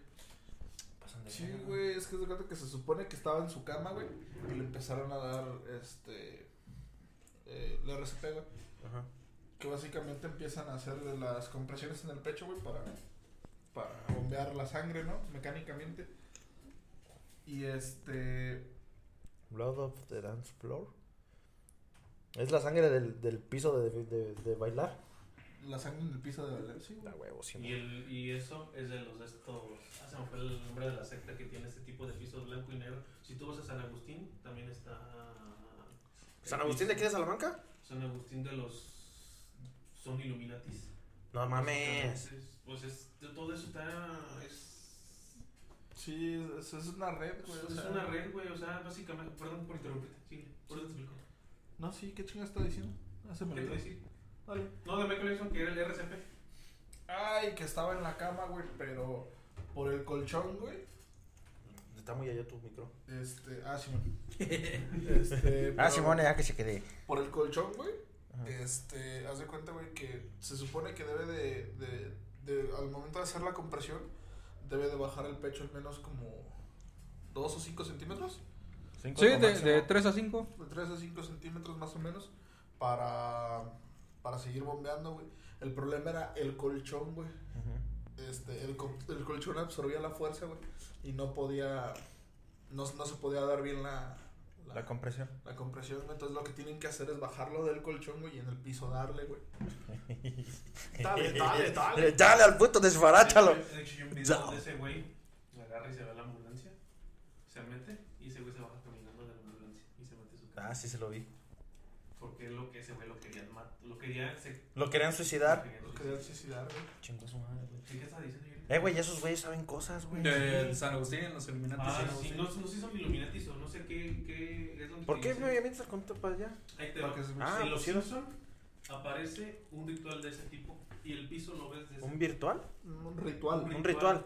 Pasan de Sí, güey, es que se cuenta que se supone que estaba en su cama, güey, y le empezaron a dar, este, eh, el RCP, güey, Ajá. que básicamente empiezan a hacer de las compresiones en el pecho, güey, para, para bombear la sangre, ¿no? Mecánicamente. Y este, Blood of the Dance Floor. Es la sangre del, del piso de, de, de bailar. la sangre en el piso de bailar, sí. La huevo, sí. Y, el, y eso es de los de estos. Ah, se me fue el nombre de la secta que tiene este tipo de pisos blanco y negro. Si tú vas a San Agustín, también está. ¿San Agustín de aquí de Salamanca? San Agustín de los. Son Illuminatis. No mames. Entonces, Pues es, de todo eso está. Es, Sí, es, es una red, güey. o es sea. una red, güey. O sea, básicamente. Perdón por interrumpirte. Sigue. Por eso te explico. No, sí, ¿qué chingas está diciendo? Ah, se me ¿Qué te decía? Dale. No, de Michael Jackson, que era el RCP. Ah, allá y que estaba en la cama, güey, pero por el colchón, güey. Está muy allá tu micro. Este, ah, Simón. este, Ah, Simón, ya que se quede. Por el colchón, güey. Ajá. Este, haz de cuenta, güey, que se supone que debe de, de, de, al momento de hacer la compresión, debe de bajar el pecho al menos como 2 o 5 centímetros. Cinco Sí, de, de 3 a 5. De 3 a 5 centímetros más o menos para, para seguir bombeando, güey. El problema era el colchón, güey. Este, el, el colchón absorbía la fuerza, güey. Y no podía, no, no se podía dar bien la, la, La compresión. la compresión, güey. Entonces lo que tienen que hacer es bajarlo del colchón, güey, y en el piso darle, güey. Dale, dale, dale. Dale al puto, desfarátalo. De hecho, yo un video donde ese güey agarra y se va a la ambulancia, se mete y ese güey se baja caminando de la ambulancia y se mete a su casa. Ah, sí se lo vi. Porque lo que ese güey lo quería matar, lo quería, se, Lo querían suicidar. Lo quería suicidar, güey. Chingó su madre, güey. ¿Sí qué estaba diciendo yo? Eh, güey, esos güeyes saben cosas, güey. De San Agustín, en los Illuminati. Ah, sí. no, no sé si son Illuminatis o no sé qué, qué es lo que ¿Por qué me avientas el conto para allá? Ahí te va. Ah, en Los pusieron- Simpson aparece un ritual de ese tipo y el piso lo ves desde ¿Un virtual? Un ritual. Un ritual.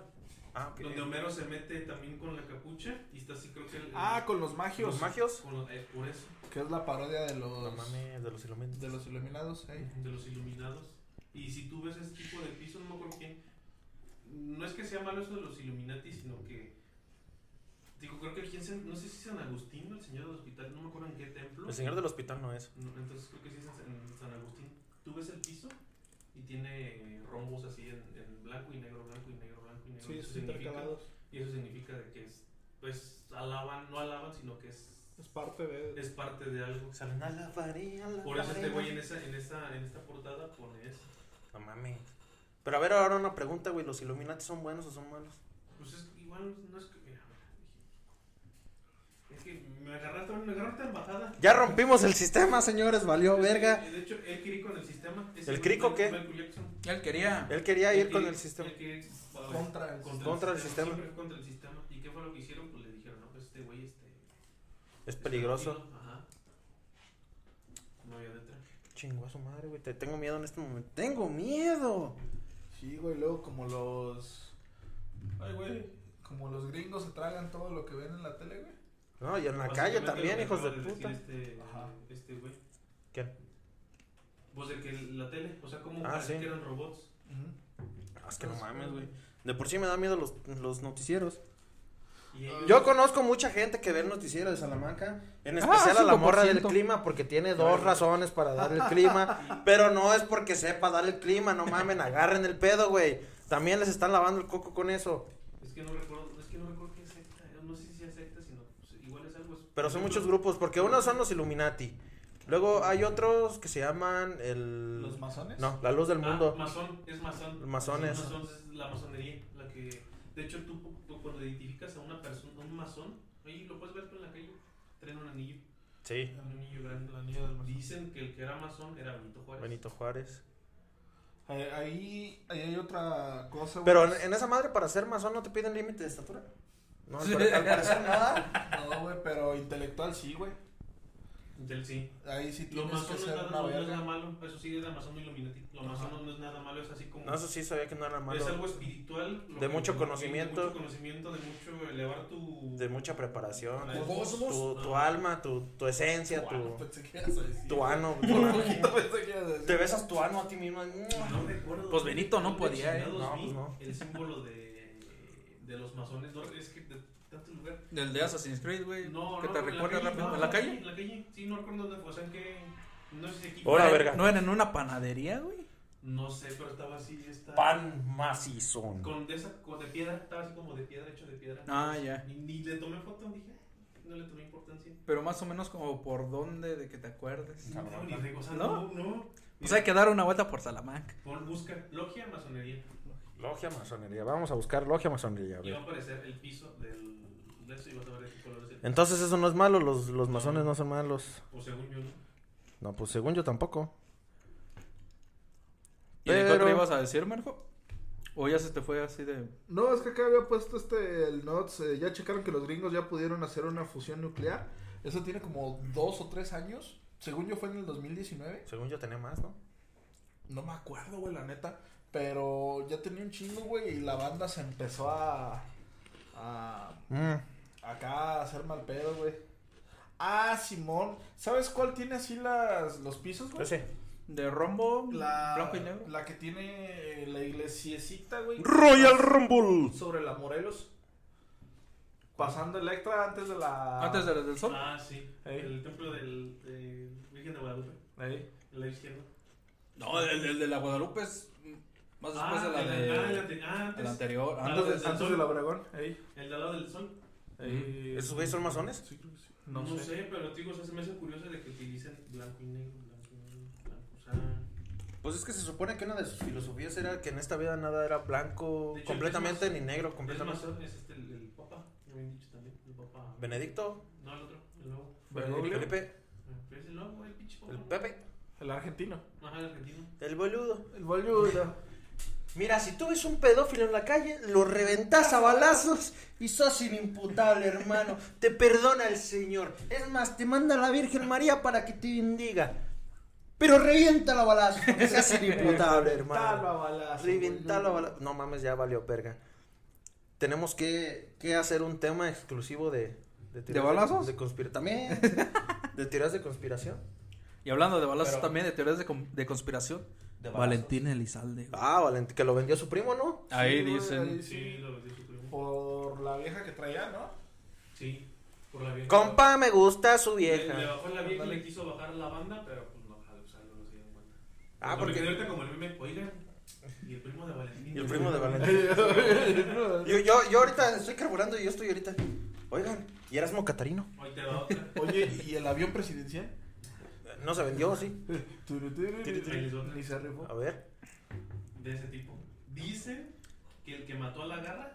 Ah, ok. donde Homero se mete también con la capucha y está así creo que el, Ah, con los magios. ¿Los magios? con los- eh, por eso Que es la parodia de los, No mames, de los iluminados. de los iluminados, eh. de los iluminados y si tú ves ese tipo de piso no me acuerdo quién no es que sea malo eso de los Illuminati sino que digo creo que aquí en no sé si San Agustín el señor del hospital no me acuerdo en qué templo El señor del hospital no es. No, entonces creo que sí es en San Agustín tú ves el piso y tiene rombos así en, en blanco y negro blanco y negro blanco y negro Sí, y eso sí, significa intercalados. y eso significa de que es pues alaban no alaban sino que es Es parte de. es parte de algo Salen a la varilla, la por eso este güey en esa en esa en esta portada pone eso No mames. Pero a ver, ahora una pregunta, güey. ¿Los Illuminati son buenos o son malos? Pues es igual, no es que. mira, Es que me agarraste, me agarraste en bajada. Ya rompimos el sistema, señores. Valió verga. De hecho, él quería ir con el sistema. Ese ¿El crico qué? Él quería. Él quería Él ir con quería- el sistema. él quería ir, a ver, Contra el- contra el sistema. Fue contra el sistema. ¿Y qué fue lo que hicieron? Pues le dijeron, no, pues este güey, este. Es este peligroso. Ajá. No había detrás. Chingó a su madre, güey. Te tengo miedo en este momento. ¡Tengo miedo! Sí, güey, luego como los. Ay, güey. Como los gringos se tragan todo lo que ven en la tele, güey. No, y en la calle Básicamente también, hijos de puta. Este, Ajá. este güey. ¿Quién? Pues de que la tele, o sea, como Ah, parece sí. que eran robots. Ah, es que no mames, güey. De por sí me da miedo los, los noticieros. Yo conozco mucha gente que ve el noticiero de Salamanca, en Ah, especial a la morra del 5%. clima, porque tiene dos razones para dar el clima, pero no es porque sepa dar el clima, no mamen, agarren el pedo, güey. También les están lavando el coco con eso. Es que no recuerdo, es que no recuerdo qué secta, no sé si sea secta, sino pues, igual es algo. Pero son muchos grupos, porque unos son los Illuminati. Luego hay otros que se llaman el... ¿Los masones? No, la luz del mundo. Ah, masón, es masón. Masones. Masón es la masonería, la que de hecho tú, tú cuando identificas a una persona, a un masón, oye, lo puedes ver tú en la calle, traen un anillo, Sí, un anillo grande. El anillo del masón. Dicen que el que era masón era Benito Juárez. Benito Juárez. Ahí, ahí, ahí hay otra cosa, güey. Pero en, en esa madre para ser masón no te piden límite de estatura. No, al parecer nada. No, güey, pero intelectual sí, güey. Del sí. Ahí sí Lo tienes masón que no es, nada, una no, no es nada malo, eso sí es la masón Illuminati. Lo Ajá. masón no es nada malo, es así como. No, eso sí sabía que no era malo. Es algo espiritual. lo De mucho de conocimiento. mucho conocimiento, de mucho elevar tu. De mucha preparación. Tu Tu, cosmos. tu, alma, tu, tu esencia, tu, pensé que ibas a decir. tu ano. Por un poquito pensé que ibas a decir. Te besas tu ano a ti mismo. No recuerdo. Pues Benito no podía, ¿eh? No, pues no. El símbolo de, de los masones. No, es que lugar. Del de Assassin's Creed, güey. No, que no, te en la recuerda calle, rápido. no, ¿En la calle? En la calle. Sí, no recuerdo dónde fue. O sea, en qué. No sé si aquí. ¿No verga. ¿No era en una panadería, güey? No sé, pero estaba así. Está, Pan macizón. Con de esa, con de piedra. Estaba así como de piedra, hecho de piedra. Ah, ya. Ni, ni le tomé foto, dije. No le tomé importancia. Pero más o menos como por dónde, de que te acuerdes. No, tengo ni idea, o sea, ¿No? no, no. Pues hay que dar una vuelta por Salamanca. Pon, busca logia masonería. Logia masonería. Vamos a buscar logia masonería. a Y va ver. a aparecer el piso del, de eso y vas a ver qué color es el Entonces eso no es malo. Los, los masones no son malos. O según yo, ¿no? No, pues según yo tampoco. ¿Y de qué Pero- otra ibas a decir, Marco? ¿O ya se te fue así de...? No, es que acá había puesto este, el NOTS, eh, ya checaron que los gringos ya pudieron hacer una fusión nuclear. Eso tiene como dos o tres años. Según yo fue en el 2019. Según yo tenía más, ¿no? No me acuerdo, güey, la neta. Pero ya ya tenía un chingo, güey, y la banda se empezó a. a Mm. Acá hacer mal pedo, güey. Ah, Simón. ¿Sabes cuál tiene así las, los pisos, güey? Ese. De rombo, La, blanco y negro. la que tiene la iglesiecita, güey. Royal Rumble. Sobre la Morelos. Pasando Electra antes de la. Antes de- del sol. Ah, sí. Ey. El templo del de Virgen de Guadalupe. Ahí. El lado izquierdo. No, el, el de la Guadalupe es más después de la el- de. ah, ah, antes. el anterior. Ah, Antes Antes, de- del antes del Obregón. Ahí. El de lado del sol. Ahí. ¿Esos güeyes son masones? Sí, creo que sí. No, No, sé. sé. pero te digo, o sea, se me hace curioso de que utilicen blanco y negro, blanco y negro, blanco. O sea, Pues es que se supone que una de sus filosofías era que en esta vida nada era blanco hecho, completamente es más- ni negro es completamente. masón, es este, el, el papa, ya habían dicho también, el papa. Benedicto, No, el otro, el nuevo. Bergoglio. Felipe, Ah, Es el nuevo, el pinche papa. el Pepe, El argentino. Ajá, el argentino. el boludo. El boludo. Mira, si tú ves un pedófilo en la calle, lo reventás a balazos y sos inimputable, hermano. Te perdona el Señor. Es más, te manda la Virgen María para que te bendiga. Pero revienta a balazos, porque seas inimputable, hermano. balazo, Reventalo a güey. balazos. No mames, ya valió verga. Tenemos que, que hacer un tema exclusivo de... ¿De balazos? De, conspiración. También. de teorías de conspiración. Y hablando de balazos Pero- también, de teorías de, de conspiración. De. Valentín Elizalde. güey. Ah, Valent que lo vendió su primo, ¿no? Ahí Sí, güey, dicen. ahí Sí, sí. lo de su primo. Por la vieja que traía, ¿no? Sí, por la vieja. Compa, me gusta su Le, le vieja. bajó la vieja y le quiso bajar la banda, pero pues no, o sea, no se dieron cuenta. Ah, Como porque- ahorita como el meme, oigan, y el primo de Valentín. Y el primo de Valentín. Yo, yo, yo ahorita estoy carburando y yo estoy ahorita. Oigan, ¿y Erasmo Catarino? Hoy te va otra. Oye, ¿y el avión presidencial? No se vendió, sí. Ni se rifó. A ver. De ese tipo. Dicen que el que mató a la garra,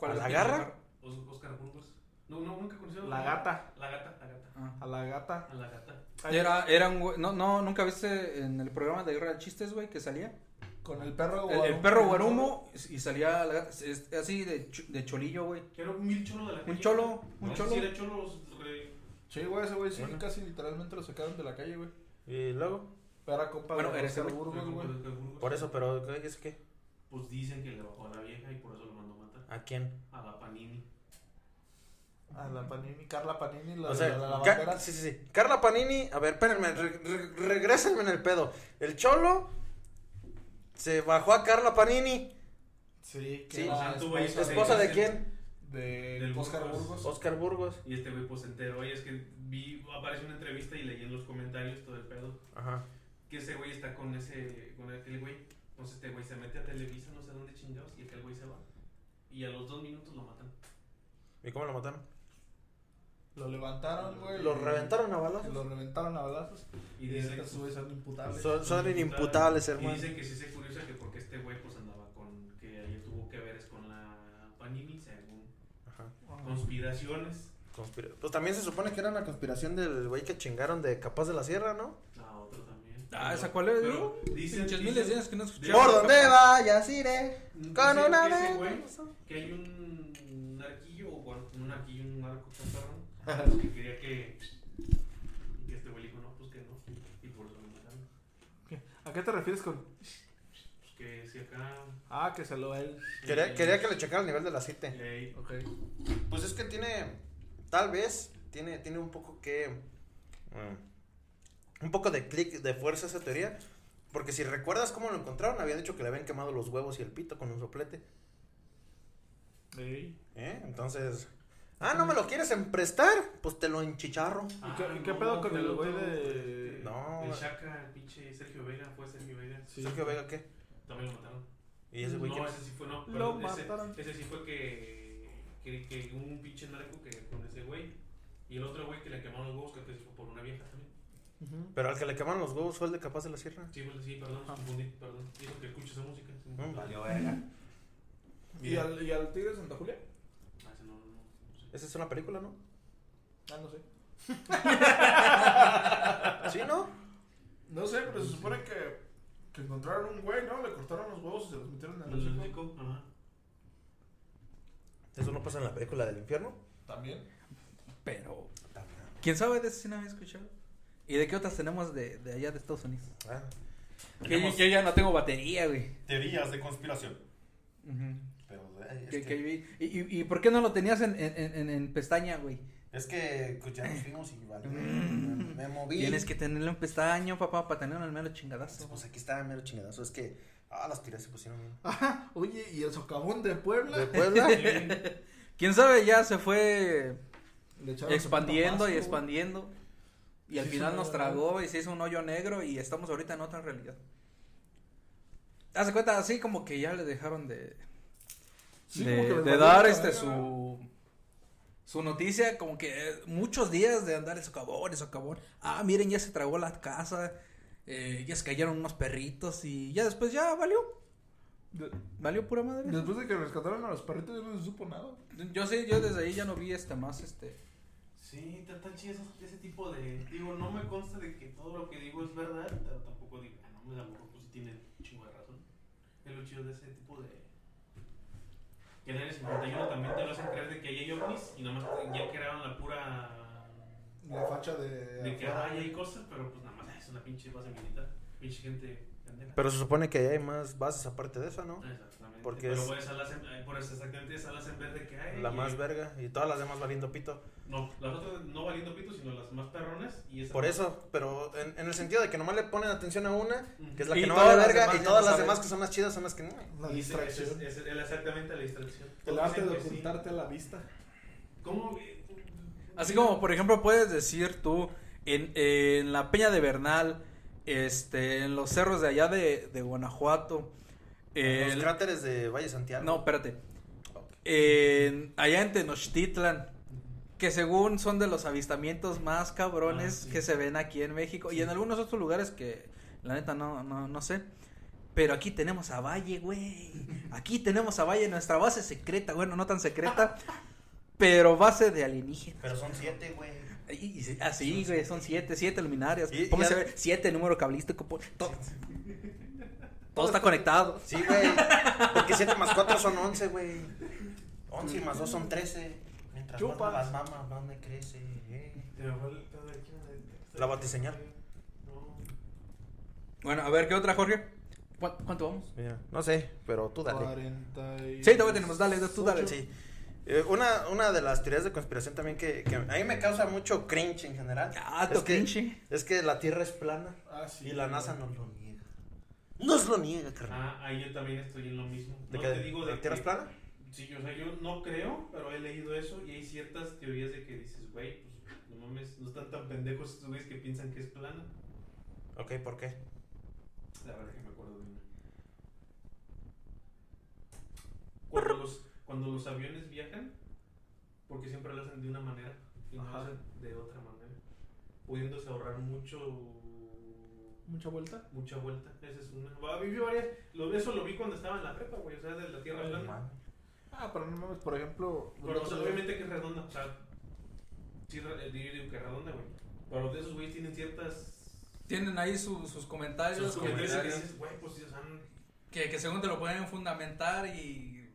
¿A es la garra? Os- Oscar Burgos. No, no, nunca conocieron. La gata. La gata, la gata. Ah. A la gata. A la gata. Era, era un güey. No, no, nunca viste en el programa de Guerra de Chistes, güey, que salía. Con el perro El, el perro guarumo y salía la- es- así de, de cholillo, güey. Que era un mil cholo de la calle. Un cholo, un No, cholo. Sí, era cholos. Sí, güey, ese güey sí, Bueno. casi literalmente lo sacaron de la calle, güey. Y luego. Era compa Bueno, de. Burgos, güey. Por eso, pero ¿qué es qué? Pues dicen que le bajó a la vieja y por eso lo mandó a matar. ¿A quién? A la Panini. A la Panini, Carla Panini, la O sea, la sí, sí, sí. Carla Panini, a ver, espérenme, re- re- regrésenme en el pedo. El cholo se bajó a Carla Panini. Sí, que esposa su- ¿Esposa de quién? De Del Oscar Burgos. Burgos. Oscar Burgos. Y este güey pues se enteró. Y es que vi, apareció una entrevista y leí en los comentarios todo el pedo. Ajá. Que ese güey está con ese, con aquel güey. Entonces este güey se mete a Televisa, no sé dónde chingados, y aquel güey se va. Y a los dos minutos lo matan. ¿Y cómo lo mataron? Lo levantaron, güey. Lo y- reventaron a balazos. Lo reventaron a balazos. Y Y dicen, güeyes son imputables. Son, son inimputables, y hermano. dicen que sí se curiosa que porque este güey pues andaba con, que ahí tuvo que ver es con la Panini, según Ajá. Conspiraciones. Conspira- Pues también se supone que era una conspiración del güey que chingaron de Capaz de la Sierra, ¿no? La otra también. Ah, Pero- ¿esa cuál es, pero? Dicen, Pinches dicen- miles de años que no escuché. Por donde vayas iré. Con una vez. güey, que hay un arquillo, o bueno, un arquillo, un arco caparrón, que quería que, y que este güey dijo, no, pues que no, y por eso mataron. ¿A qué te refieres con.? Pues que si acá... Ah, que se lo él. Quería, quería que le checara el nivel del aceite. Ey, Ok. Pues es que tiene, tal vez, tiene, tiene un poco que, mm, un poco de clic de fuerza esa teoría. Porque si recuerdas cómo lo encontraron, habían dicho que le habían quemado los huevos y el pito con un soplete. Ey. ¿eh? Entonces, ah, ¿no me lo quieres emprestar? Pues te lo enchicharro. ¿Y qué, y qué pedo con el güey de.? No, El Shaka, el pinche Sergio Vega, fue Sergio Vega. Sí. Sergio Vega, ¿qué? También lo mataron. ¿Y ese güey no, ese sí fue, no. Lo ese, mataron. ese sí fue que, que, que hubo un pinche narco que con ese güey. Y el otro güey que le quemaron los huevos, creo que fue por una vieja también. Pero al que le quemaron los huevos fue el de Capaz de la Sierra. Sí, pues, sí, perdón, Ah. confundí, perdón. Dijo que escucho esa música. Mm, valió. verga. ¿Y al, ¿Y al Tigre de Santa Julia? Ah, ese no, no, no, no sé. Esa es una película, ¿no? Ah, no sé. Sí, ¿no? No sé, pero se supone que, que encontraron un güey, ¿no? Le cortaron los huevos y se los metieron en el ¿El hocico. Ajá. Eso no pasa en la película del infierno. También. Pero, ¿quién sabe de eso si no había escuchado? ¿Y de qué otras tenemos de, de allá de Estados Unidos? Ah, Que yo, ya no tengo batería, güey. Teorías de conspiración. Pero, eh, es Que- que- que y, y por qué no lo tenías en, en, en, en pestaña, güey? Es que pues, ya nos fuimos y vale, me, me moví. Tienes que tenerlo en pestaña, papá, para tenerlo en el mero chingadazo. Pues aquí está mero chingadazo. Es que, ah, las tiras se pusieron bien. Ajá, oye, ¿y el socavón de Puebla? ¿De Puebla? Quién sabe, ya se fue expandiendo y expandiendo. Y al final nos tragó y se hizo un hoyo negro y estamos ahorita en otra realidad. Hace cuenta, así como que ya le dejaron de, Sí, de, de dar este su su noticia, como que eh, muchos días de andar el socavón, el socavón. Ah, miren, ya se tragó la casa, eh, ya se cayeron unos perritos y ya después ya valió. De- Valió pura madre. Después de que rescataron a los perritos, ya no se supo nada. Yo sí, yo desde ahí ya no vi este más este. Sí, tan, tan chido ese, ese tipo de. Digo, no me consta de que todo lo que digo es verdad, pero tampoco digo, ah, no me da burro, pues tiene un chingo de razón. Es lo chido de ese tipo de. Que en el 51 también te lo hacen creer de que ahí hay ovnis y nada más ya crearon la pura. La facha de. de que ay, hay cosas, pero pues nada más es una pinche base militar. Pinche gente pendeja. Pero se supone que hay más bases aparte de esa, ¿no? Exactamente. Porque pero es- ay, por eso exactamente esa la hacen ver de que hay. La más verga y todas las demás valiendo pito. No, las otras no valiendo pito, sino las más perrones. Y esa Por eso, pero en, en el sentido de que nomás le ponen atención a una, que es la Y que no vale verga, y todas las demás que son las chidas son las que no. La distracción. es exactamente la distracción. El arte de ocultarte a la vista. ¿Cómo? Así como, por ejemplo, puedes decir tú en, en la Peña de Bernal, este, en los cerros de allá de, de Guanajuato, Los el- cráteres de Valle Santiago. no, espérate, allá en Tenochtitlan, que según son de los avistamientos más cabrones Ah, sí. que se ven aquí en México y en algunos otros lugares que la neta no, no, no sé. Pero aquí tenemos a Valle, güey. Aquí tenemos a Valle, nuestra base secreta, bueno, no tan secreta, pero base de alienígenas. Pero son siete, güey. Así, güey, son siete, siete luminarias. Ver, siete número cabalístico. po- Todo, todo está conectado. Sí, güey. Porque 7 más 4 son 11, güey. 11 más 2 son 13. Mientras más Chupas. las mamas, más me crece. eh. La batiseñal. No. Bueno, a ver, ¿qué otra, Jorge? ¿Cuánto, cuánto vamos? Mira, no sé, pero tú dale. 40 y... Sí, todavía tenemos, dale, tú dale. Sí. Eh, una, una de las teorías de conspiración también que, que a mí me causa mucho cringe en general. Ah, es que, cringe. es que la Tierra es plana Ah, sí. y la NASA nos lo niega. Nos lo niega, carnal. Ah, ahí yo también estoy en lo mismo. ¿De no que te digo de la Tierra que- es plana? Sí, o sea, yo no creo, pero he leído eso y hay ciertas teorías de que dices, güey, pues no mames, no están tan pendejos estos güeyes que piensan que es plana. Ok, ¿por qué? La verdad que me acuerdo de una. Cuando los, cuando los aviones viajan, porque siempre lo hacen de una manera y no lo hacen de otra manera, pudiéndose ahorrar mucho Mucha vuelta. mucha vuelta. Esa es una. Va, varias- lo- eso lo vi cuando estaba en la prepa, güey, o sea, de la Tierra Ay, plana. Ah, pero no mames, por ejemplo. Pero, o sea, obviamente que es redonda, o sea, sí, digo que es redonda, güey. Pero de esos güeyes tienen ciertas. Tienen ahí su- sus comentarios, sus comentarios que dices, güey, pues sí, o sea, que, que según te lo pueden fundamentar y...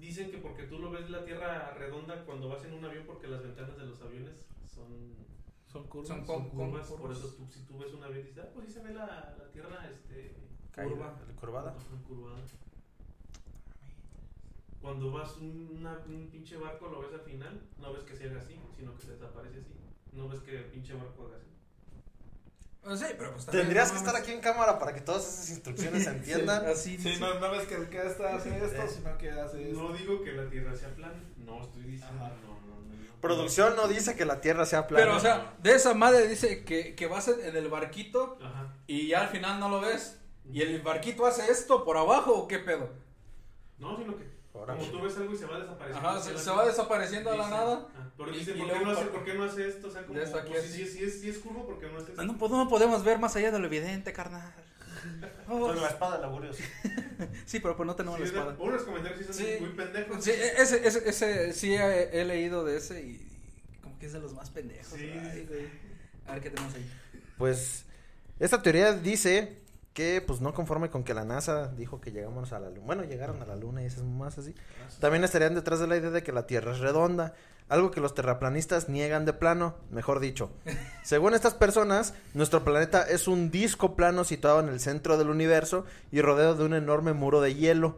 dicen que porque tú lo ves la Tierra redonda cuando vas en un avión, porque las ventanas de los aviones son, Son curvas. Son son con- curvas. con Por eso tú, si tú ves un avión, dices, ah, pues sí se ve la, la Tierra este, Caída, curva. Curvada. Cuando vas un, una- un pinche barco, lo ves al final, no ves que se haga así, sino que se desaparece así. No ves que el pinche barco haga así. Oh, sí, pero pues también, Tendrías no que estar aquí en cámara para que todas esas instrucciones se entiendan. Así, Sí, sí. no, no ves que el que está hace esto, Eh. sino que hace esto. No digo que la Tierra sea plana. No estoy diciendo. Ajá. No, no, no, no. Producción no dice que la Tierra sea plana. Pero, o sea, de esa madre dice que, que vas en el barquito Ajá. y ya al final no lo ves. ¿Y el barquito hace esto por abajo o qué pedo? No, sino que. Como tú ves algo y se va desapareciendo. Ajá, se, se va desapareciendo a la nada. Y- y ¿por, luego qué no hace, por- ¿por qué no hace esto? O sea, como. Aquí pues, es- sí, sí, es, sí es curvo, porque no hace esto? No, pues no podemos ver más allá de lo evidente, carnal. Oh, Con la espada laboriosa. sí, pero pues no tenemos Sí, la espada. Unos comentarios sí muy pendejos. Sí, e- ese, ese, ese sí he, he leído de ese y, y como que es de los más pendejos. Sí, Ay, sí, güey. A ver qué tenemos ahí. Pues esta teoría dice que pues no conforme con que la NASA dijo que llegamos a la luna. Bueno, llegaron a la luna y esas más así. También estarían detrás de la idea de que la Tierra es redonda, algo que los terraplanistas niegan de plano, mejor dicho. Según estas personas, nuestro planeta es un disco plano situado en el centro del universo y rodeado de un enorme muro de hielo.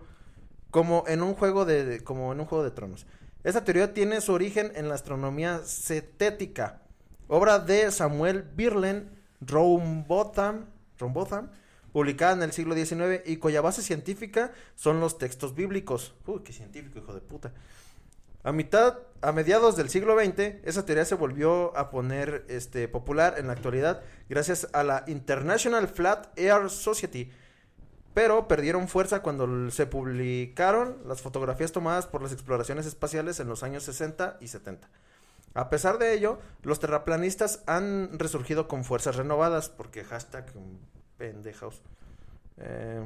como en un juego de, de- como en un juego de tronos. Esta teoría tiene su origen en la astronomía cetética, obra de Samuel Birlen Rombotham, Rombotham, publicada en el siglo XIX y cuya base científica son los textos bíblicos. Uy, qué científico, hijo de puta. A mitad, a mediados del siglo XX, esa teoría se volvió a poner este, popular en la actualidad gracias a la International Flat Air Society, pero perdieron fuerza cuando se publicaron las fotografías tomadas por las exploraciones espaciales en los años 60 y 70. A pesar de ello, los terraplanistas han resurgido con fuerzas renovadas, porque hashtag pendejaos. Eh,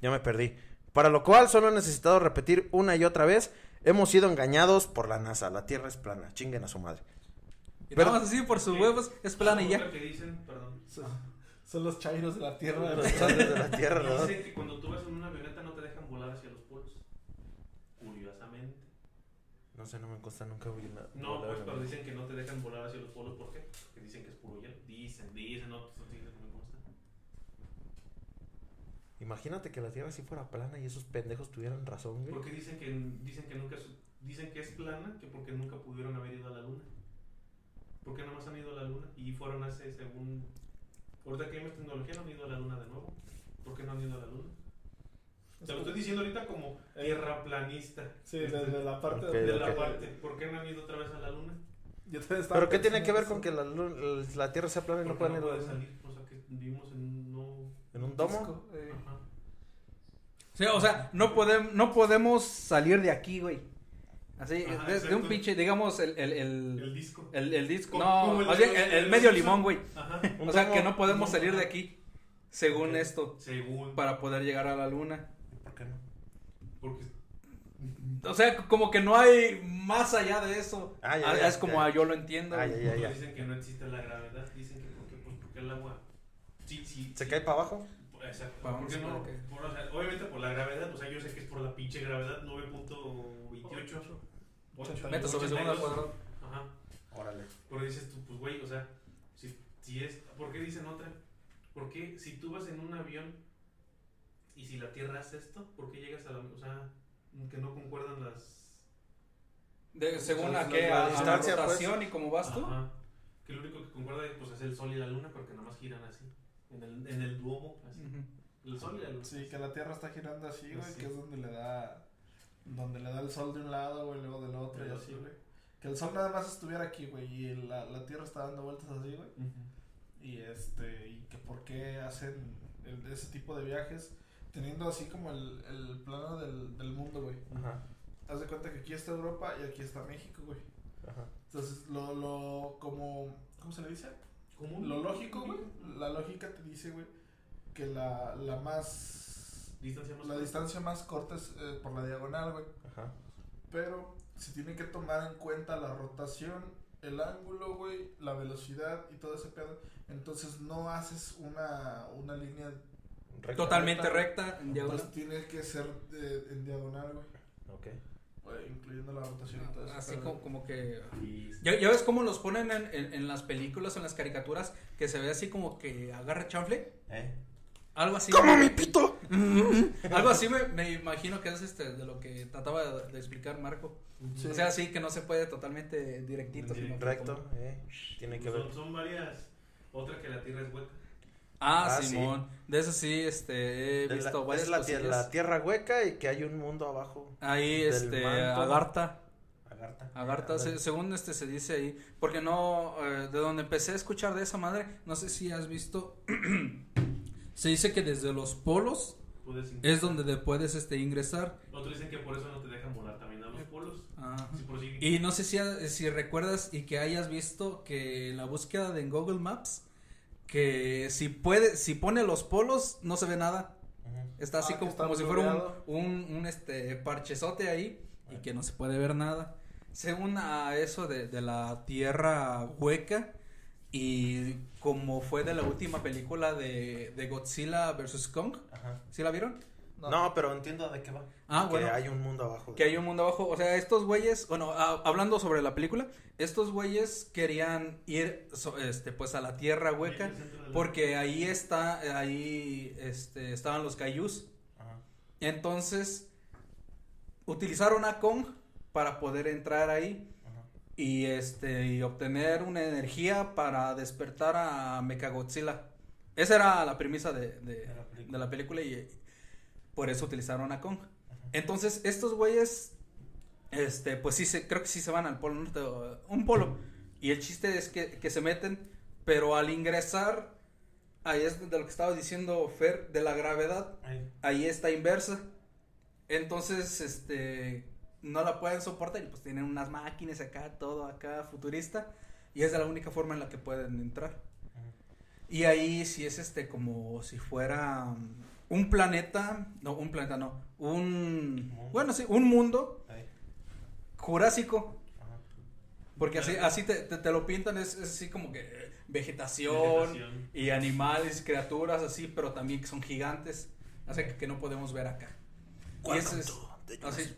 ya me perdí. Para lo cual solo he necesitado repetir una y otra vez, hemos sido engañados por la NASA, la Tierra es plana, chinguen a su madre. Y Pero- nada más así por sus huevos, es plana y ya. Que dicen, perdón. Son, son los chairos de la tierra. Los padres de la Tierra, ¿verdad? Dicen que cuando tú vas en una avioneta no te dejan volar hacia los polos. Curiosamente. No sé, no me consta nunca voy a No, pues, pero dicen que no te dejan volar hacia los polos. ¿Por qué? Porque dicen que es puro hielo. Dicen, dicen, no, pues, dicen, no. Imagínate que la Tierra sí fuera plana y esos pendejos tuvieran razón, güey. Porque dicen que, dicen que nunca, su- dicen que es plana, que porque nunca pudieron haber ido a la luna. Porque nada más han ido a la luna y fueron hace, según, ahorita que hay más tecnología, no han ido a la luna de nuevo. ¿Por qué no han ido a la luna? Te lo estoy diciendo ahorita como tierraplanista. Sí, desde la parte Ok, De la parte, ¿por qué no han ido otra vez a la luna? Yo también estaba ¿Pero qué tiene que ver eso. con que la, la Tierra sea plana y no puedan no ir a la puede Luna? salir, o sea que vivimos en un no... ¿En un domo? Sí, o sea, no podemos, no podemos salir de aquí, güey. Así, Ajá, de, de un pinche, digamos, el, el, El el, disco. el, el disco. No, el más bien medio limón, güey. Ajá. O sea, que no podemos salir de aquí, según esto, Según. para poder llegar a la luna. ¿Por qué no? Porque O sea, como que no hay más allá de eso. Ah, ya, Ah, ya, es como ya. yo lo entiendo. Ah, güey. ya, ya, otros ya. dicen que no existe la gravedad. Dicen que porque, pues, porque el agua. Sí, sí. ¿Se sí. cae para abajo? Exacto. Vamos, ¿Por qué no? ok. Por, o sea, obviamente por la gravedad. O sea, yo sé que es por la pinche gravedad 9.28. Ocho. Metros sobre segundo al 82. cuadrado. Ajá. Órale. Pero dices tú, pues güey, o sea, si, si es, ¿por qué dicen otra? ¿Por qué si tú vas en un avión y si la Tierra hace esto, ¿por qué llegas a la, o sea, que no concuerdan las... De- según a qué, a, distancia, pues. rotación y cómo vas tú. Ajá. Que lo único que concuerda pues es el Sol y la Luna porque nada más giran así, en el, en el duomo, así. El Sol y la Luna. Sí, que la Tierra está girando así, güey, Así. que es donde le da donde le da el sol de un lado, güey, luego del otro y así, güey. Que el sol nada más estuviera aquí, güey, y la, la Tierra está dando vueltas así, güey. Y este, y que por qué hacen el- ese tipo de viajes teniendo así como el, el plano del, del mundo, güey. Ajá. Haz de cuenta que aquí está Europa y aquí está México, güey. Ajá. Entonces, lo, lo, como, ¿cómo se le dice? ¿Común? Lo lógico, güey. La lógica te dice, güey, que la, la más, Distancia más la corta. distancia más corta es eh, por la diagonal, güey. Ajá. Pero se tiene que tomar en cuenta la rotación, el ángulo, güey, la velocidad y todo ese pedo. Entonces no haces una, una línea, Recta. Totalmente recta, en pues diagonal. tiene que ser eh, en diagonal, güey. Ok. Güey, Incluyendo la rotación y todo eso. Así como, como que... Y... ¿Ya, ya ves cómo los ponen en, en, en las películas, en las caricaturas, que se ve así como que agarra chanfle? ¿Eh? Algo así. ¡Como mi pito! Algo así me, me imagino que es este de lo que trataba de, de explicar Marco. Sí. O sea, sí que no se puede totalmente directito. sino que Recto. como- ¿eh? Tiene que ver. Son, son varias. Otra que la Tierra es hueca. Ah, Ah, Simón. De eso sí, este, he De visto la- varias es la, tie- cosillas. la tierra hueca y que hay un mundo abajo. Ahí, este, manto. Agartha. Agartha. Agartha, Ándale. se- según este se dice ahí, porque no, eh, de donde empecé a escuchar de esa madre, no sé si has visto, se dice que desde los polos es donde te puedes este ingresar. Otros dicen que por eso no te dejan volar también a los polos. Por Y no sé si, si recuerdas y que hayas visto que en la búsqueda de en Google Maps, que si puede, si pone los polos, no se ve nada. Ujú. Está así Ah, como, está como si fuera un, un, este parchezote ahí y que no se puede ver nada. Según a eso de, de la tierra hueca y como fue de la última película de, de Godzilla vs. Kong, Ajá. ¿sí la vieron? No. pero entiendo de qué va. Ah, que bueno. hay un mundo abajo. Que hay un mundo abajo. O sea, estos güeyes, bueno, a- hablando sobre la película, estos güeyes querían ir, so- este, pues a la tierra hueca, porque ahí está, ahí, este, estaban los cayús. Ajá. Entonces, utilizaron a Kong para poder entrar ahí y este y obtener una energía para despertar a Mechagodzilla. Esa era la premisa de, de, la película. de la película y por eso utilizaron a Kong. Entonces, estos güeyes, este, pues sí, se, creo que sí se van al polo norte, un polo. Y el chiste es que, que se meten, pero al ingresar, ahí es de lo que estaba diciendo Fer, de la gravedad, Ahí. ahí está inversa. Entonces, este, no la pueden soportar y pues tienen unas máquinas acá, todo acá futurista. Y es de la única forma en la que pueden entrar. Y ahí sí es este como si fuera un planeta, no, un planeta no, un, Mundo. bueno, sí, un mundo jurásico. Porque así, así te, te- te lo pintan, es, es así como que vegetación, Vegetación. y animales, criaturas así, pero también que son gigantes, así que, que no podemos ver acá. Y ese es, así,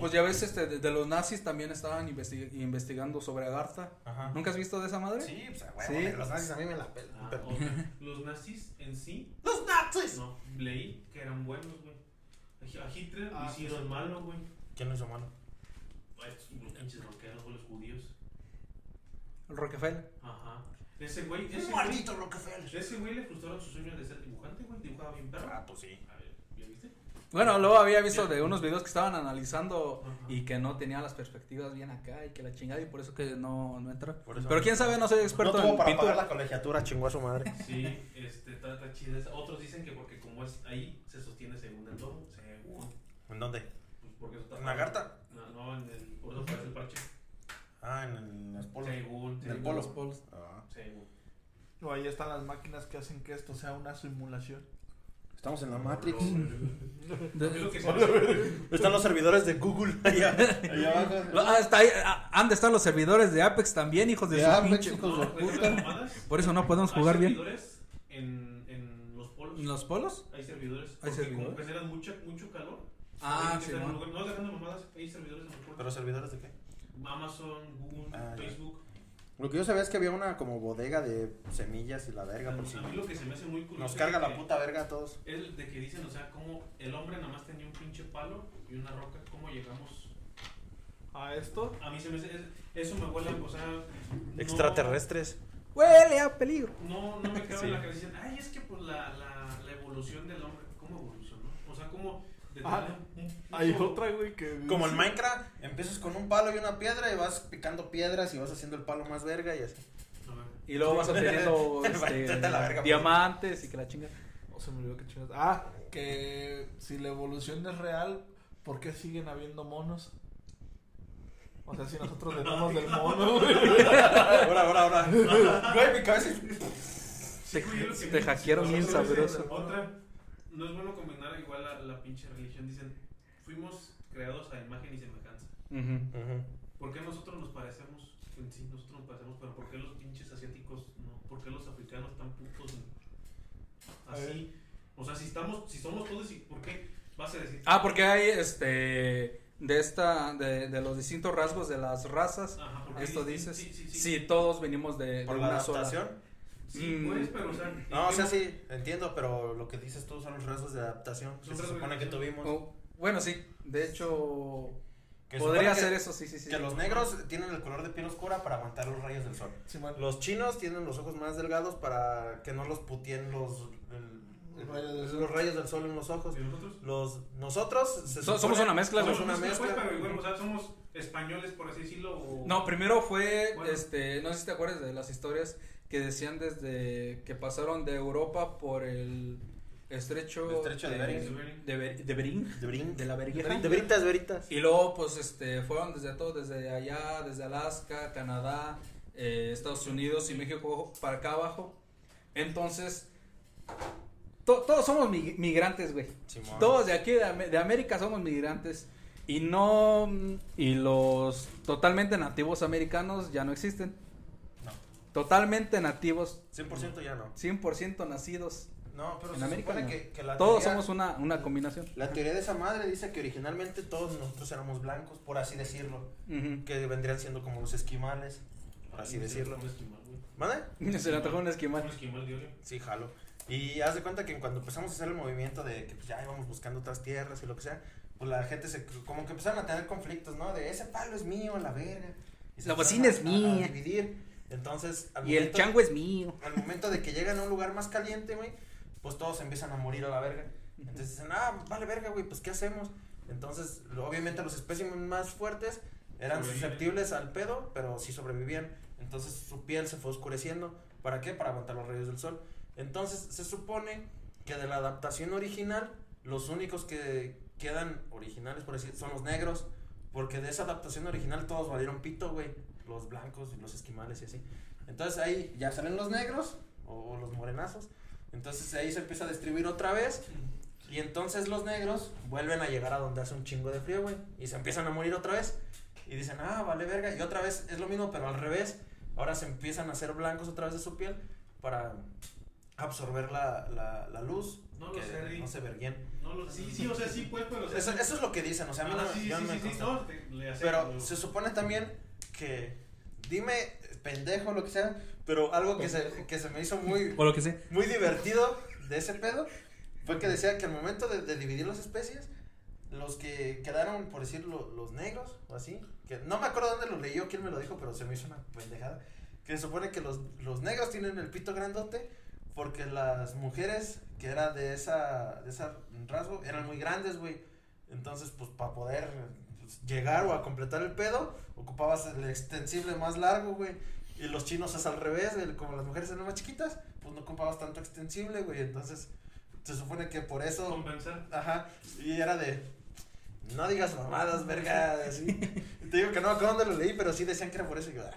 pues ya ves, este, de, de los nazis también estaban investi- investigando sobre Agartha. Ajá. ¿Nunca has visto de esa madre? Sí, pues, a huevo, Sí. güey, los nazis a mí me la pelan. Ah, otra. Los nazis en sí, ¡Los nazis! no, leí que eran buenos, güey. A Hitler Ah, hicieron sí. malo, güey. ¿Quién lo hizo malo? Los pinches rockeros, güey, los judíos. El Rockefeller. Ajá. Ese güey, ese Un güey, maldito Rockefeller. ese güey le frustraron su sueño de ser dibujante, güey. Dibujaba bien perro. Ah, pues sí. A ver, ¿ya viste? Bueno, luego había visto de unos videos que estaban analizando Ajá. y que no tenía las perspectivas bien acá y que la chingada y por eso que no, no entra. Pero quién sabe, no soy experto no tuvo en para pintura. pagar la colegiatura, chingó a su madre. Sí, este, está, está chida. Otros dicen que porque como es ahí, se sostiene según el domo. Según. ¿En dónde? Pues porque eso está ¿En la garta? No, no, en el, por eso parece el parche. Ah, en, el- en los polos. Según. En el polo. los polos. Ah. Según. O ahí están las máquinas que hacen que esto sea una simulación. Estamos en la Matrix. Que Están los servidores de Google allá. allá abajo. Ah, está ahí, ah, han de estar los servidores de Apex también, hijos de De su Apex, pinche. hijos de puta. Por eso no podemos jugar bien. servidores En, en los polos. ¿Los polos? Hay servidores. ¿Hay servidores? como generan mucha, mucho calor. Ah, que sí, en ¿no? dejando mamadas. Hay servidores en los polos. ¿Pero servidores de qué? Amazon, Google, Ah, ya. Facebook. Lo que yo sabía es que había una como bodega de semillas y la verga, por si A mí lo que se me hace muy curioso. nos carga la puta verga a todos. Es de que dicen, o sea, como el hombre nada más tenía un pinche palo y una roca. ¿Cómo llegamos? A esto. A mí se me hace. es- eso me huele, o sea. no- Extraterrestres. Huele a peligro. No, no me cabe Sí. en la cabeza. Ay, es que pues la, la, la evolución del hombre. ¿Cómo evolucionó? O sea, como. Ah, Hay otra, güey, que. Como en Minecraft, empiezas con un palo y una piedra y vas picando piedras y vas haciendo el palo más verga y así. A ver. Y luego vas obteniendo este, verga, diamantes y que la chinga. Oh, se me olvidó que chingas. Ah, que si la evolución es real, ¿por qué siguen habiendo monos? O sea, si nosotros venimos del mono, güey. Ahora, ahora, ahora. Güey, mi cabeza Te, te hackearon bien sabroso. Otra, no es bueno combinar igual la, la pinche religión. Dicen, fuimos creados a imagen y semejanza. Ujú. ¿Por qué nosotros nos parecemos? En sí, nosotros nos parecemos, pero ¿por qué los pinches asiáticos no? ¿Por qué los africanos tan putos? Así. O sea, si estamos, si somos todos, ¿y ¿por qué vas a decir? Ah, porque hay este de esta de, de los distintos rasgos de las razas. Ajá, porque Esto dices. Sí, sí, sí. Sí, todos venimos de, de por la una sola. Sí, Mm. pues, pero o sea. No, o sea, ¿en sí, entiendo, pero lo que dices tú son los rasgos de adaptación que se supone que tuvimos. Oh, bueno, sí, de hecho Que podría ser que- eso, sí, sí, sí. Que los negros tienen el color de piel oscura para aguantar los rayos del sol. Los chinos tienen los ojos más delgados para que no los putien los, el- rayos del los sol. rayos del sol en los ojos. ¿Y nosotros? Los, nosotros se So- supone- somos una mezcla, somos güey. una Pues, mezcla. pero igual, o sea, somos españoles, por así decirlo. O... No, primero fue, Bueno. este, no sé si te acuerdas de las historias que decían desde que pasaron de Europa por el estrecho, El estrecho de Bering. de, Ber- de Bering, De Bering. de la Bergueja. De veritas, veritas. Y luego, pues, este, fueron desde todo, desde allá, desde Alaska, Canadá, eh, Estados Unidos y México para acá abajo. Entonces, to- todos somos mi- migrantes, güey. Simón. Todos de aquí, de, Am- de América, somos migrantes. Y no, y los totalmente nativos americanos ya no existen. Totalmente nativos, 100% ya no. 100% nacidos. No, pero En se América supone no. que, que la Todos teoría- somos una, una combinación. La teoría de esa madre dice que originalmente todos nosotros éramos blancos, por así decirlo. Que vendrían siendo como los esquimales, por así Un decirlo. esquimal, güey. ¿Vale? Se le antojó un Un esquimal. esquimal de oro. Sí, jalo. Y haz de cuenta que cuando empezamos a hacer el movimiento de que pues, ya íbamos buscando otras tierras y lo que sea, pues la gente se, como que empezaron a tener conflictos, ¿no? De ese palo es mío, la verga. Y La bocina es a- mía. A dividir. Entonces, al Y el momento- chango es mío. al momento de que llegan a un lugar más caliente, güey, pues todos empiezan a morir a la verga. Entonces dicen, ah, vale verga, güey, pues ¿qué hacemos? Entonces, obviamente los espécimes más fuertes eran susceptibles al pedo, pero sí sobrevivían. Entonces su piel se fue oscureciendo. ¿Para qué? Para aguantar los rayos del sol. Entonces se supone que de la adaptación original, los únicos que quedan originales, por decir, son los negros. Porque de esa adaptación original todos valieron pito, güey. Los blancos y los esquimales y así. Entonces ahí ya salen los negros o los morenazos. Entonces ahí se empieza a distribuir otra vez. Y entonces los negros vuelven a llegar a donde hace un chingo de frío, güey. Y se empiezan a morir otra vez. Y dicen, ah, vale verga. Y otra vez es lo mismo, pero al revés. Ahora se empiezan a hacer blancos otra vez de su piel para absorber la, la, la luz. No lo que sé, no se verguen. No lo, sí, sí, o sea, sí, pues, pero. o sea, Eso, eso es lo que dicen, o sea, a mí Ajá, no, sí, yo sí, no me sí, sí, consta. no, te- le acepto, Pero se supone también que, dime, pendejo, lo que sea, pero algo que se, que se me hizo muy, O lo que sé. muy divertido de ese pedo fue que decía que al momento de, de dividir las especies, los que quedaron, por decirlo, los negros o así, que no me acuerdo dónde lo leyó, quién me lo dijo, pero se me hizo una pendejada, que se supone que los, los negros tienen el pito grandote porque las mujeres que era de esa, de esa rasgo eran muy grandes, güey. Entonces, pues para poder pues, llegar o a completar el pedo, ocupabas el extensible más largo, güey. Y los chinos es al revés, el- como las mujeres eran más chiquitas, pues no ocupabas tanto extensible, güey. Entonces, se supone que por eso, compensar. ajá, y era de, no digas mamadas, verga, así. Y te digo que no, acá donde lo leí, pero sí decían que era por eso. Y yo, ah,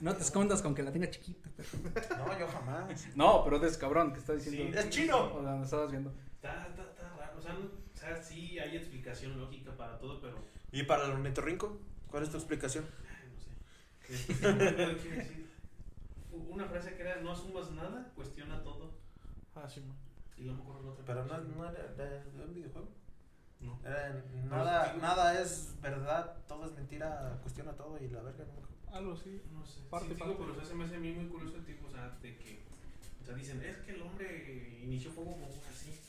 No te escondas con que la tenga chiquita. pero- no, yo jamás. No, pero es cabrón que está diciendo. Sí. Es chino. O sea, me estabas viendo. Está, está, está raro. O sea, no- o sea, sí hay explicación lógica para todo, pero. ¿Y para el ornitorrinco? ¿Cuál es tu explicación? no sé. Una frase que era: no asumas nada, cuestiona todo. Ah, sí, man. Y no me la otra. Pero no, no era de, de un videojuego. No. Era No, nada, digo- nada es verdad, todo es mentira, cuestiona todo y la verga nunca. Algo así. No sé. Parte, sí, digo, parte. pero o sea, se me hace a mí muy curioso el tipo, o sea, de que. O sea, dicen: es que el hombre inició fuego como así.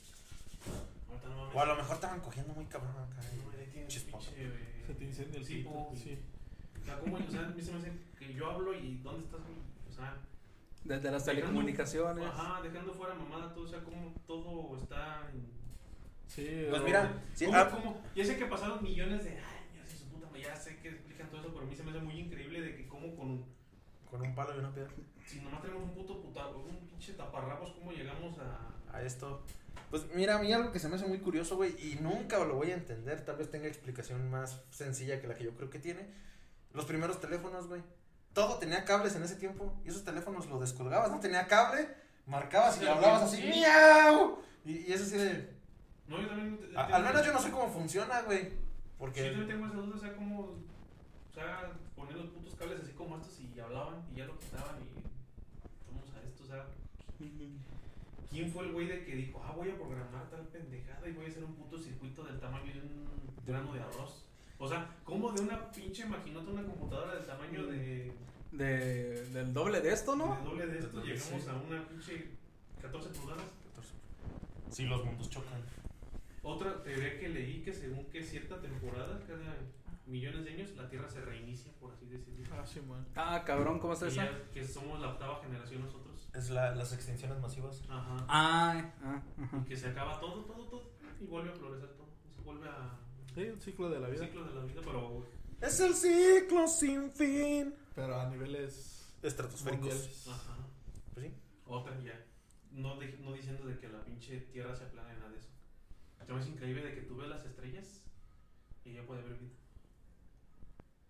O a lo mejor estaban cogiendo muy cabrón acá. Eh, Se te incendia el Sí, pito. Sí. O sea, ¿cómo? O sea, a mí se me hace que yo hablo y ¿dónde estás? O sea, Desde las Dejando- telecomunicaciones. ajá, dejando fuera mamada todo, o sea, como todo está en... Sí. Pues mira, sí, ¿Cómo, ah, cómo? Ya sé que pasaron millones de años y su puta ya sé que explican todo eso, pero a mí se me hace muy increíble de que como con... con un palo y una piedra. Si nomás tenemos un puto puta, un pinche taparrabos, ¿cómo llegamos a...? A esto. Pues mira, a mí algo que se me hace muy curioso, güey, y nunca lo voy a entender, tal vez tenga explicación más sencilla que la que yo creo que tiene. Los primeros teléfonos, güey. Todo tenía cables en ese tiempo y esos teléfonos lo descolgabas, no tenía cable, marcabas y Sí, le hablabas así, sí. miau. Y, y es así de... No, yo también... a- al menos yo no sé cómo funciona, güey. Sí, Porque... yo también tengo esa duda, o sea, cómo... O sea, ponían los putos cables así como estos y hablaban y ya lo quitaban y... Vamos a esto, o sea... ¿Quién fue el güey de que dijo, ah, voy a programar tal pendejada y voy a hacer un puto circuito del tamaño de un grano de arroz? O sea, ¿cómo de una pinche maquinota, una computadora del tamaño de, De, del doble de esto, ¿no? de doble de esto, llegamos a una pinche 14 pulgadas? Sí, los mundos chocan. Otra teoría que leí que según que cierta temporada, cada millones de años, la Tierra se reinicia, por así decirlo. Ah, sí, man. Ah, cabrón, ¿cómo está ya que somos la octava generación nosotros. Es la, las extinciones masivas. Ajá. Ah, ah, ajá. Y que se acaba todo, todo, todo. Y vuelve a florecer todo. Se vuelve a. Sí, el ciclo de la El vida. ciclo de la vida, pero. Es el ciclo sin fin. Pero a niveles Estratosféricos. mundiales. Ajá. Pues sí. Otra ya. No, de- no diciendo de que la pinche tierra se aplana ni nada de eso. Se me hace increíble de que tú ves las estrellas y ya puede haber vida.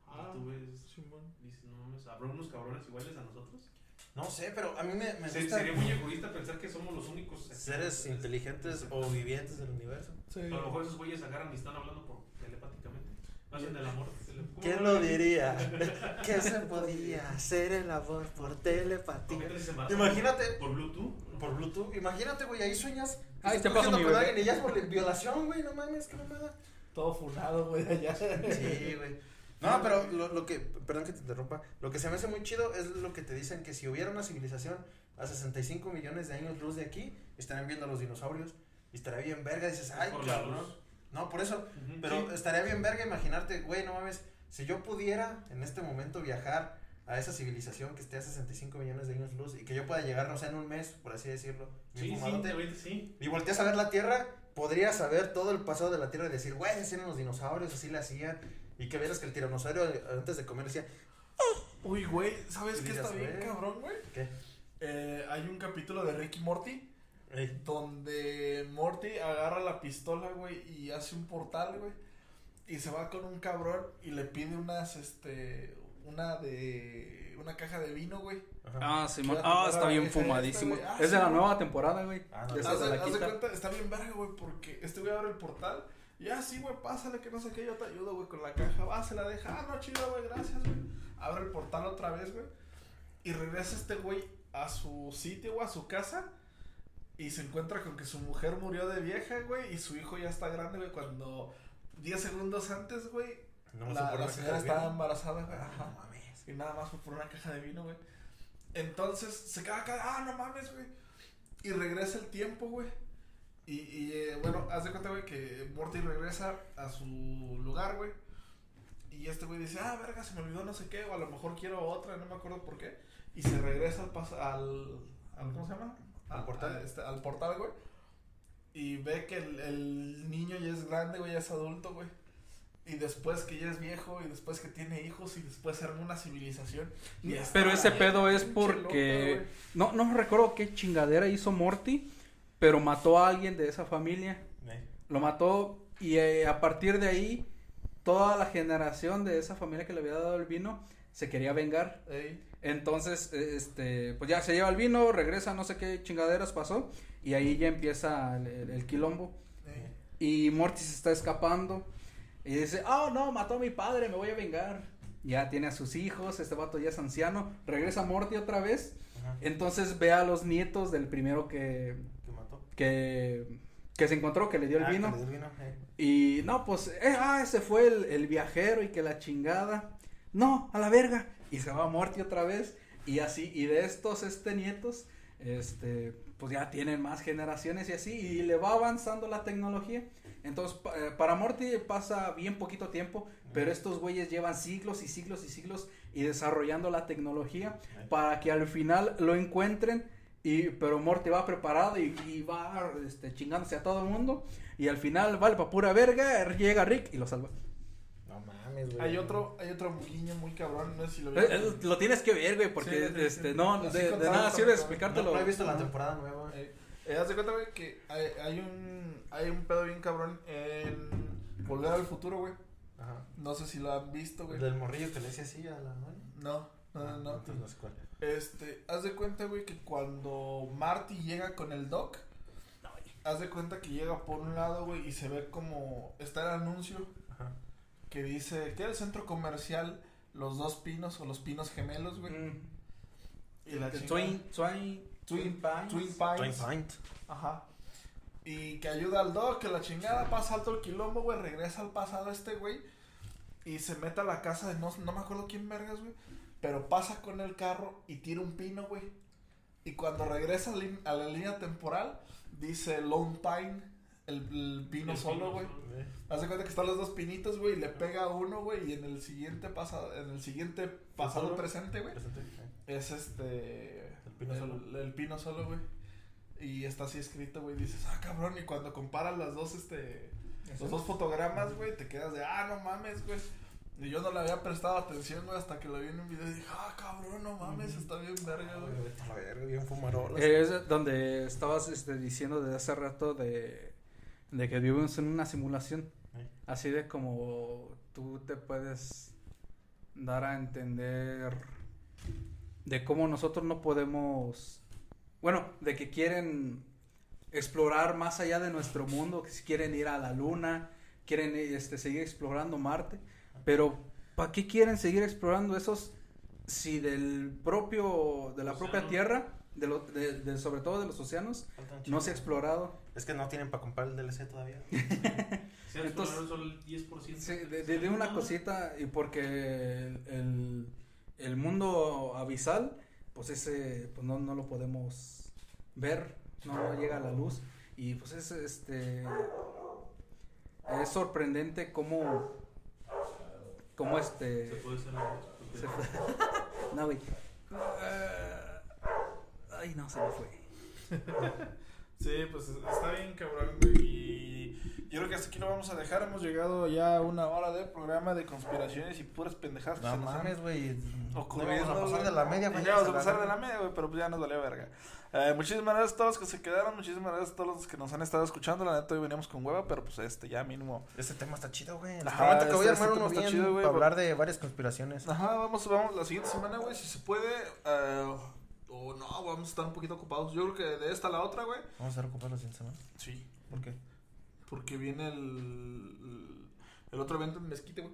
Ah, y tú ves. sí, man. Dices, no mames, ¿habrá unos cabrones iguales a nosotros? No sé, pero a mí me, me Se- gusta sería muy egoísta pensar que somos los únicos seres inteligentes o vivientes del universo. Sí. A lo mejor esos güeyes agarran y están hablando por telepáticamente. Hacen el amor. ¿Quién lo diría? que se podía hacer el amor por ¿Por qué telepatía. Imagínate, ¿Por Bluetooth? por Bluetooth, imagínate, güey, ahí sueñas. Ay, te paso mi con bebé. alguien y ya es por violación, güey, no mames, qué mamada. Todo funado, güey, allá. Sí, güey. No, pero lo, lo que, perdón que te interrumpa, lo que se me hace muy chido es lo que te dicen que si hubiera una civilización a 65 millones de años luz de aquí, estarían viendo a los dinosaurios y estaría bien verga, dices, ay, Por la cabrón. No, por eso, pero sí. estaría bien verga imaginarte, güey, no mames, si yo pudiera en este momento viajar a esa civilización que esté a 65 millones de años luz y que yo pueda llegar, no sé, en un mes, por así decirlo, Sí, sí, sí. y volteas a ver la Tierra, podrías saber todo el pasado de la Tierra y decir, güey, así eran los dinosaurios, así le hacían. Y que vieras que el tiranosaurio eh, antes de comer decía, Uy, güey, ¿sabes qué está bien güey. cabrón, güey? ¿qué? Eh, hay un capítulo de Ricky Morty Ey, donde Morty agarra la pistola, güey, y hace un portal, güey. Y se va con un cabrón y le pide unas, este, una de, una caja de vino, güey. ajá. Ah, Simón. Ya, Ah, está bien fumadísimo. Ah, es de la sí, nueva temporada, güey. Ah, no, está Haz de de, la haz de quinta. cuenta, está bien verga, güey, porque este güey abre el portal. Y ah, sí, güey, pásale, que no sé qué, yo te ayudo, güey, con la caja. Va, se la deja. Ah, no, chido, güey, gracias, güey. Abre el portal otra vez, güey. Y regresa este güey a su sitio, güey, a su casa. Y se encuentra con que su mujer murió de vieja, güey, y su hijo ya está grande, güey, cuando 10 segundos antes, güey, No la, la señora estaba embarazada, güey. Ah, no mames. Y nada más fue por una caja de vino, güey. Entonces se queda acá, ah, no mames, güey. Y regresa el tiempo, güey. Y, y eh, bueno, haz de cuenta, güey, que Morty regresa a su lugar, güey. Y este güey dice, ah, verga, se me olvidó no sé qué, o a lo mejor quiero otra, no me acuerdo por qué. Y se regresa al, pas- al, al ¿cómo se llama? Al portal. a este, al portal, güey. Y ve que el, el niño ya es grande, güey, ya es adulto, güey. Y después que ya es viejo, y después que tiene hijos, y después se arma una civilización. Y Pero ese pedo es porque. loca, No, no recuerdo qué chingadera hizo Morty, pero mató a alguien de esa familia. Lo mató y eh, a partir de ahí, toda la generación de esa familia que le había dado el vino se quería vengar. Entonces, eh, este, pues ya se lleva el vino, regresa, no sé qué chingaderas pasó, y ahí ya empieza el, el- el quilombo. Y Morty se está escapando. Y dice, oh no, mató a mi padre, me voy a vengar. Ya tiene a sus hijos, este vato ya es anciano. Regresa Morty otra vez. Ajá. Entonces ve a los nietos del primero que. Que, que se encontró, que le dio el Ah, que vino. le dio el vino, ey. Y no, pues, eh, ah, ese fue el, el viajero y que la chingada. No, a la verga. Y se va Morty otra vez. Y así, y de estos, este nietos, este, pues ya tienen más generaciones y así. Y le va avanzando la tecnología. Entonces, pa- eh, para Morty pasa bien poquito tiempo, pero estos güeyes llevan siglos y siglos y siglos y desarrollando la tecnología para que al final lo encuentren. Y, pero Morty va preparado y, y va este, chingándose a todo el mundo. Y al final, vale, para pura verga, llega Rick y lo salva. No mames, güey. Hay otro, hay otro guiño muy cabrón, no sé si lo Eh, vieron. eh, lo tienes que ver, güey, porque Sí, este, sí. no, de, de nada sirve muy No, explicártelo. no he visto la temporada nueva. Eh, eh, haz de cuenta, güey, que hay, hay un hay un pedo bien cabrón en Volver al Futuro, güey. Ajá. No sé si lo han visto, güey. Del morrillo que le decía así a la doña. No, no, no, no. Entonces no sé cuál. Este, haz de cuenta, güey, que cuando Marty llega con el Doc, haz de cuenta que llega por un lado, güey, y se ve como está el anuncio Ajá. que dice que el centro comercial Los Dos Pinos o Los Pinos Gemelos, güey. Mm. Y la El chingada. Twin, Twin, Twin, Pines. Twin Twin Pines. Pint. Ajá. Y que ayuda al Doc, que la chingada pasa alto el quilombo, güey, regresa al pasado este güey y se mete a la casa de no, no me acuerdo quién vergas, güey, pero pasa con el carro y tira un pino, güey. Y cuando regresa a, la línea temporal, dice Lone Pine, el, el pino El solo, güey. Eh. Hace cuenta que están los dos pinitos, güey, y le pega a uno, güey, y en el siguiente pasado, en el siguiente pasado presente, güey, es este El pino solo. el, el pino solo, güey. Y está así escrito, güey. Dices, ah, cabrón. Y cuando comparas las dos, este. Los dos fotogramas, güey, te quedas de, ah, no mames, güey. Y yo no le había prestado atención, güey, hasta que lo vi en un video y dije, ah, cabrón, no mames, está bien verga, güey. La verga, bien fumarolas. Es donde estabas este, diciendo desde hace rato de, de que vivimos en una simulación. Eh. Así de como tú te puedes dar a entender de cómo nosotros no podemos, bueno, de que quieren explorar más allá de nuestro mundo, que si quieren ir a la luna, quieren este, seguir explorando Marte, pero ¿para qué quieren seguir explorando esos si del propio, de la propia. Tierra, de, lo- de- de- sobre todo de los océanos, no se ha explorado? Es que no tienen para comprar el DLC todavía. Sí, han Entonces- solo el 10%. Sí, de, de- de una cosita y porque el, el, el mundo abisal, pues ese, pues no, no lo podemos ver, no llega a la luz y pues es este, es sorprendente cómo, cómo Se este, puede hacer la se fue. no güey, Ah, ay no se me fue. Sí, pues está bien cabrón, güey. Y yo creo que hasta aquí lo vamos a dejar. Hemos llegado ya a una hora de programa de conspiraciones y puras pendejadas. No mames, güey. No ocurrido, vamos a pasar de la media, güey. Vamos a pasar de la media, güey, pero pues ya nos valió verga. Eh, muchísimas gracias a todos los que se quedaron. Muchísimas gracias a todos los que nos han estado escuchando. La neta, hoy veníamos con hueva, pero pues este, ya mínimo. Este tema está chido, güey. Ajá, prometo que voy a este- armar este uno bien chido, güey, para hablar de varias conspiraciones. Ajá, vamos, vamos la siguiente semana, güey, si se puede. eh, o no, vamos a estar un poquito ocupados. Yo creo que de esta a la otra, güey. Vamos a estar ocupados la siguiente semana. Sí. ¿Por qué? Porque viene el, el otro evento en Mezquite, güey.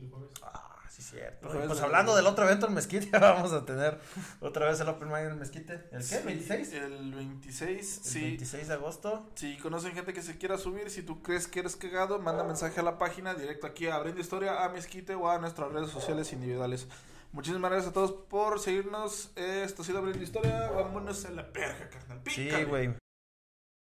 El jueves. Ah, sí, cierto. Pues hablando del otro evento en Mezquite, vamos a tener otra vez el Open Mic en Mezquite. ¿El qué? Sí, ¿El 26? El 26, El sí. 26 de agosto. Si conocen gente que se quiera subir, si tú crees que eres cagado, manda mensaje a la página, directo aquí a Abriendo Historia, a Mezquite o a nuestras redes sociales individuales. Muchísimas gracias a todos por seguirnos. Esto ha sido Abriendo Historia. Vámonos a la perja, carnal. Sí, Pícale. güey.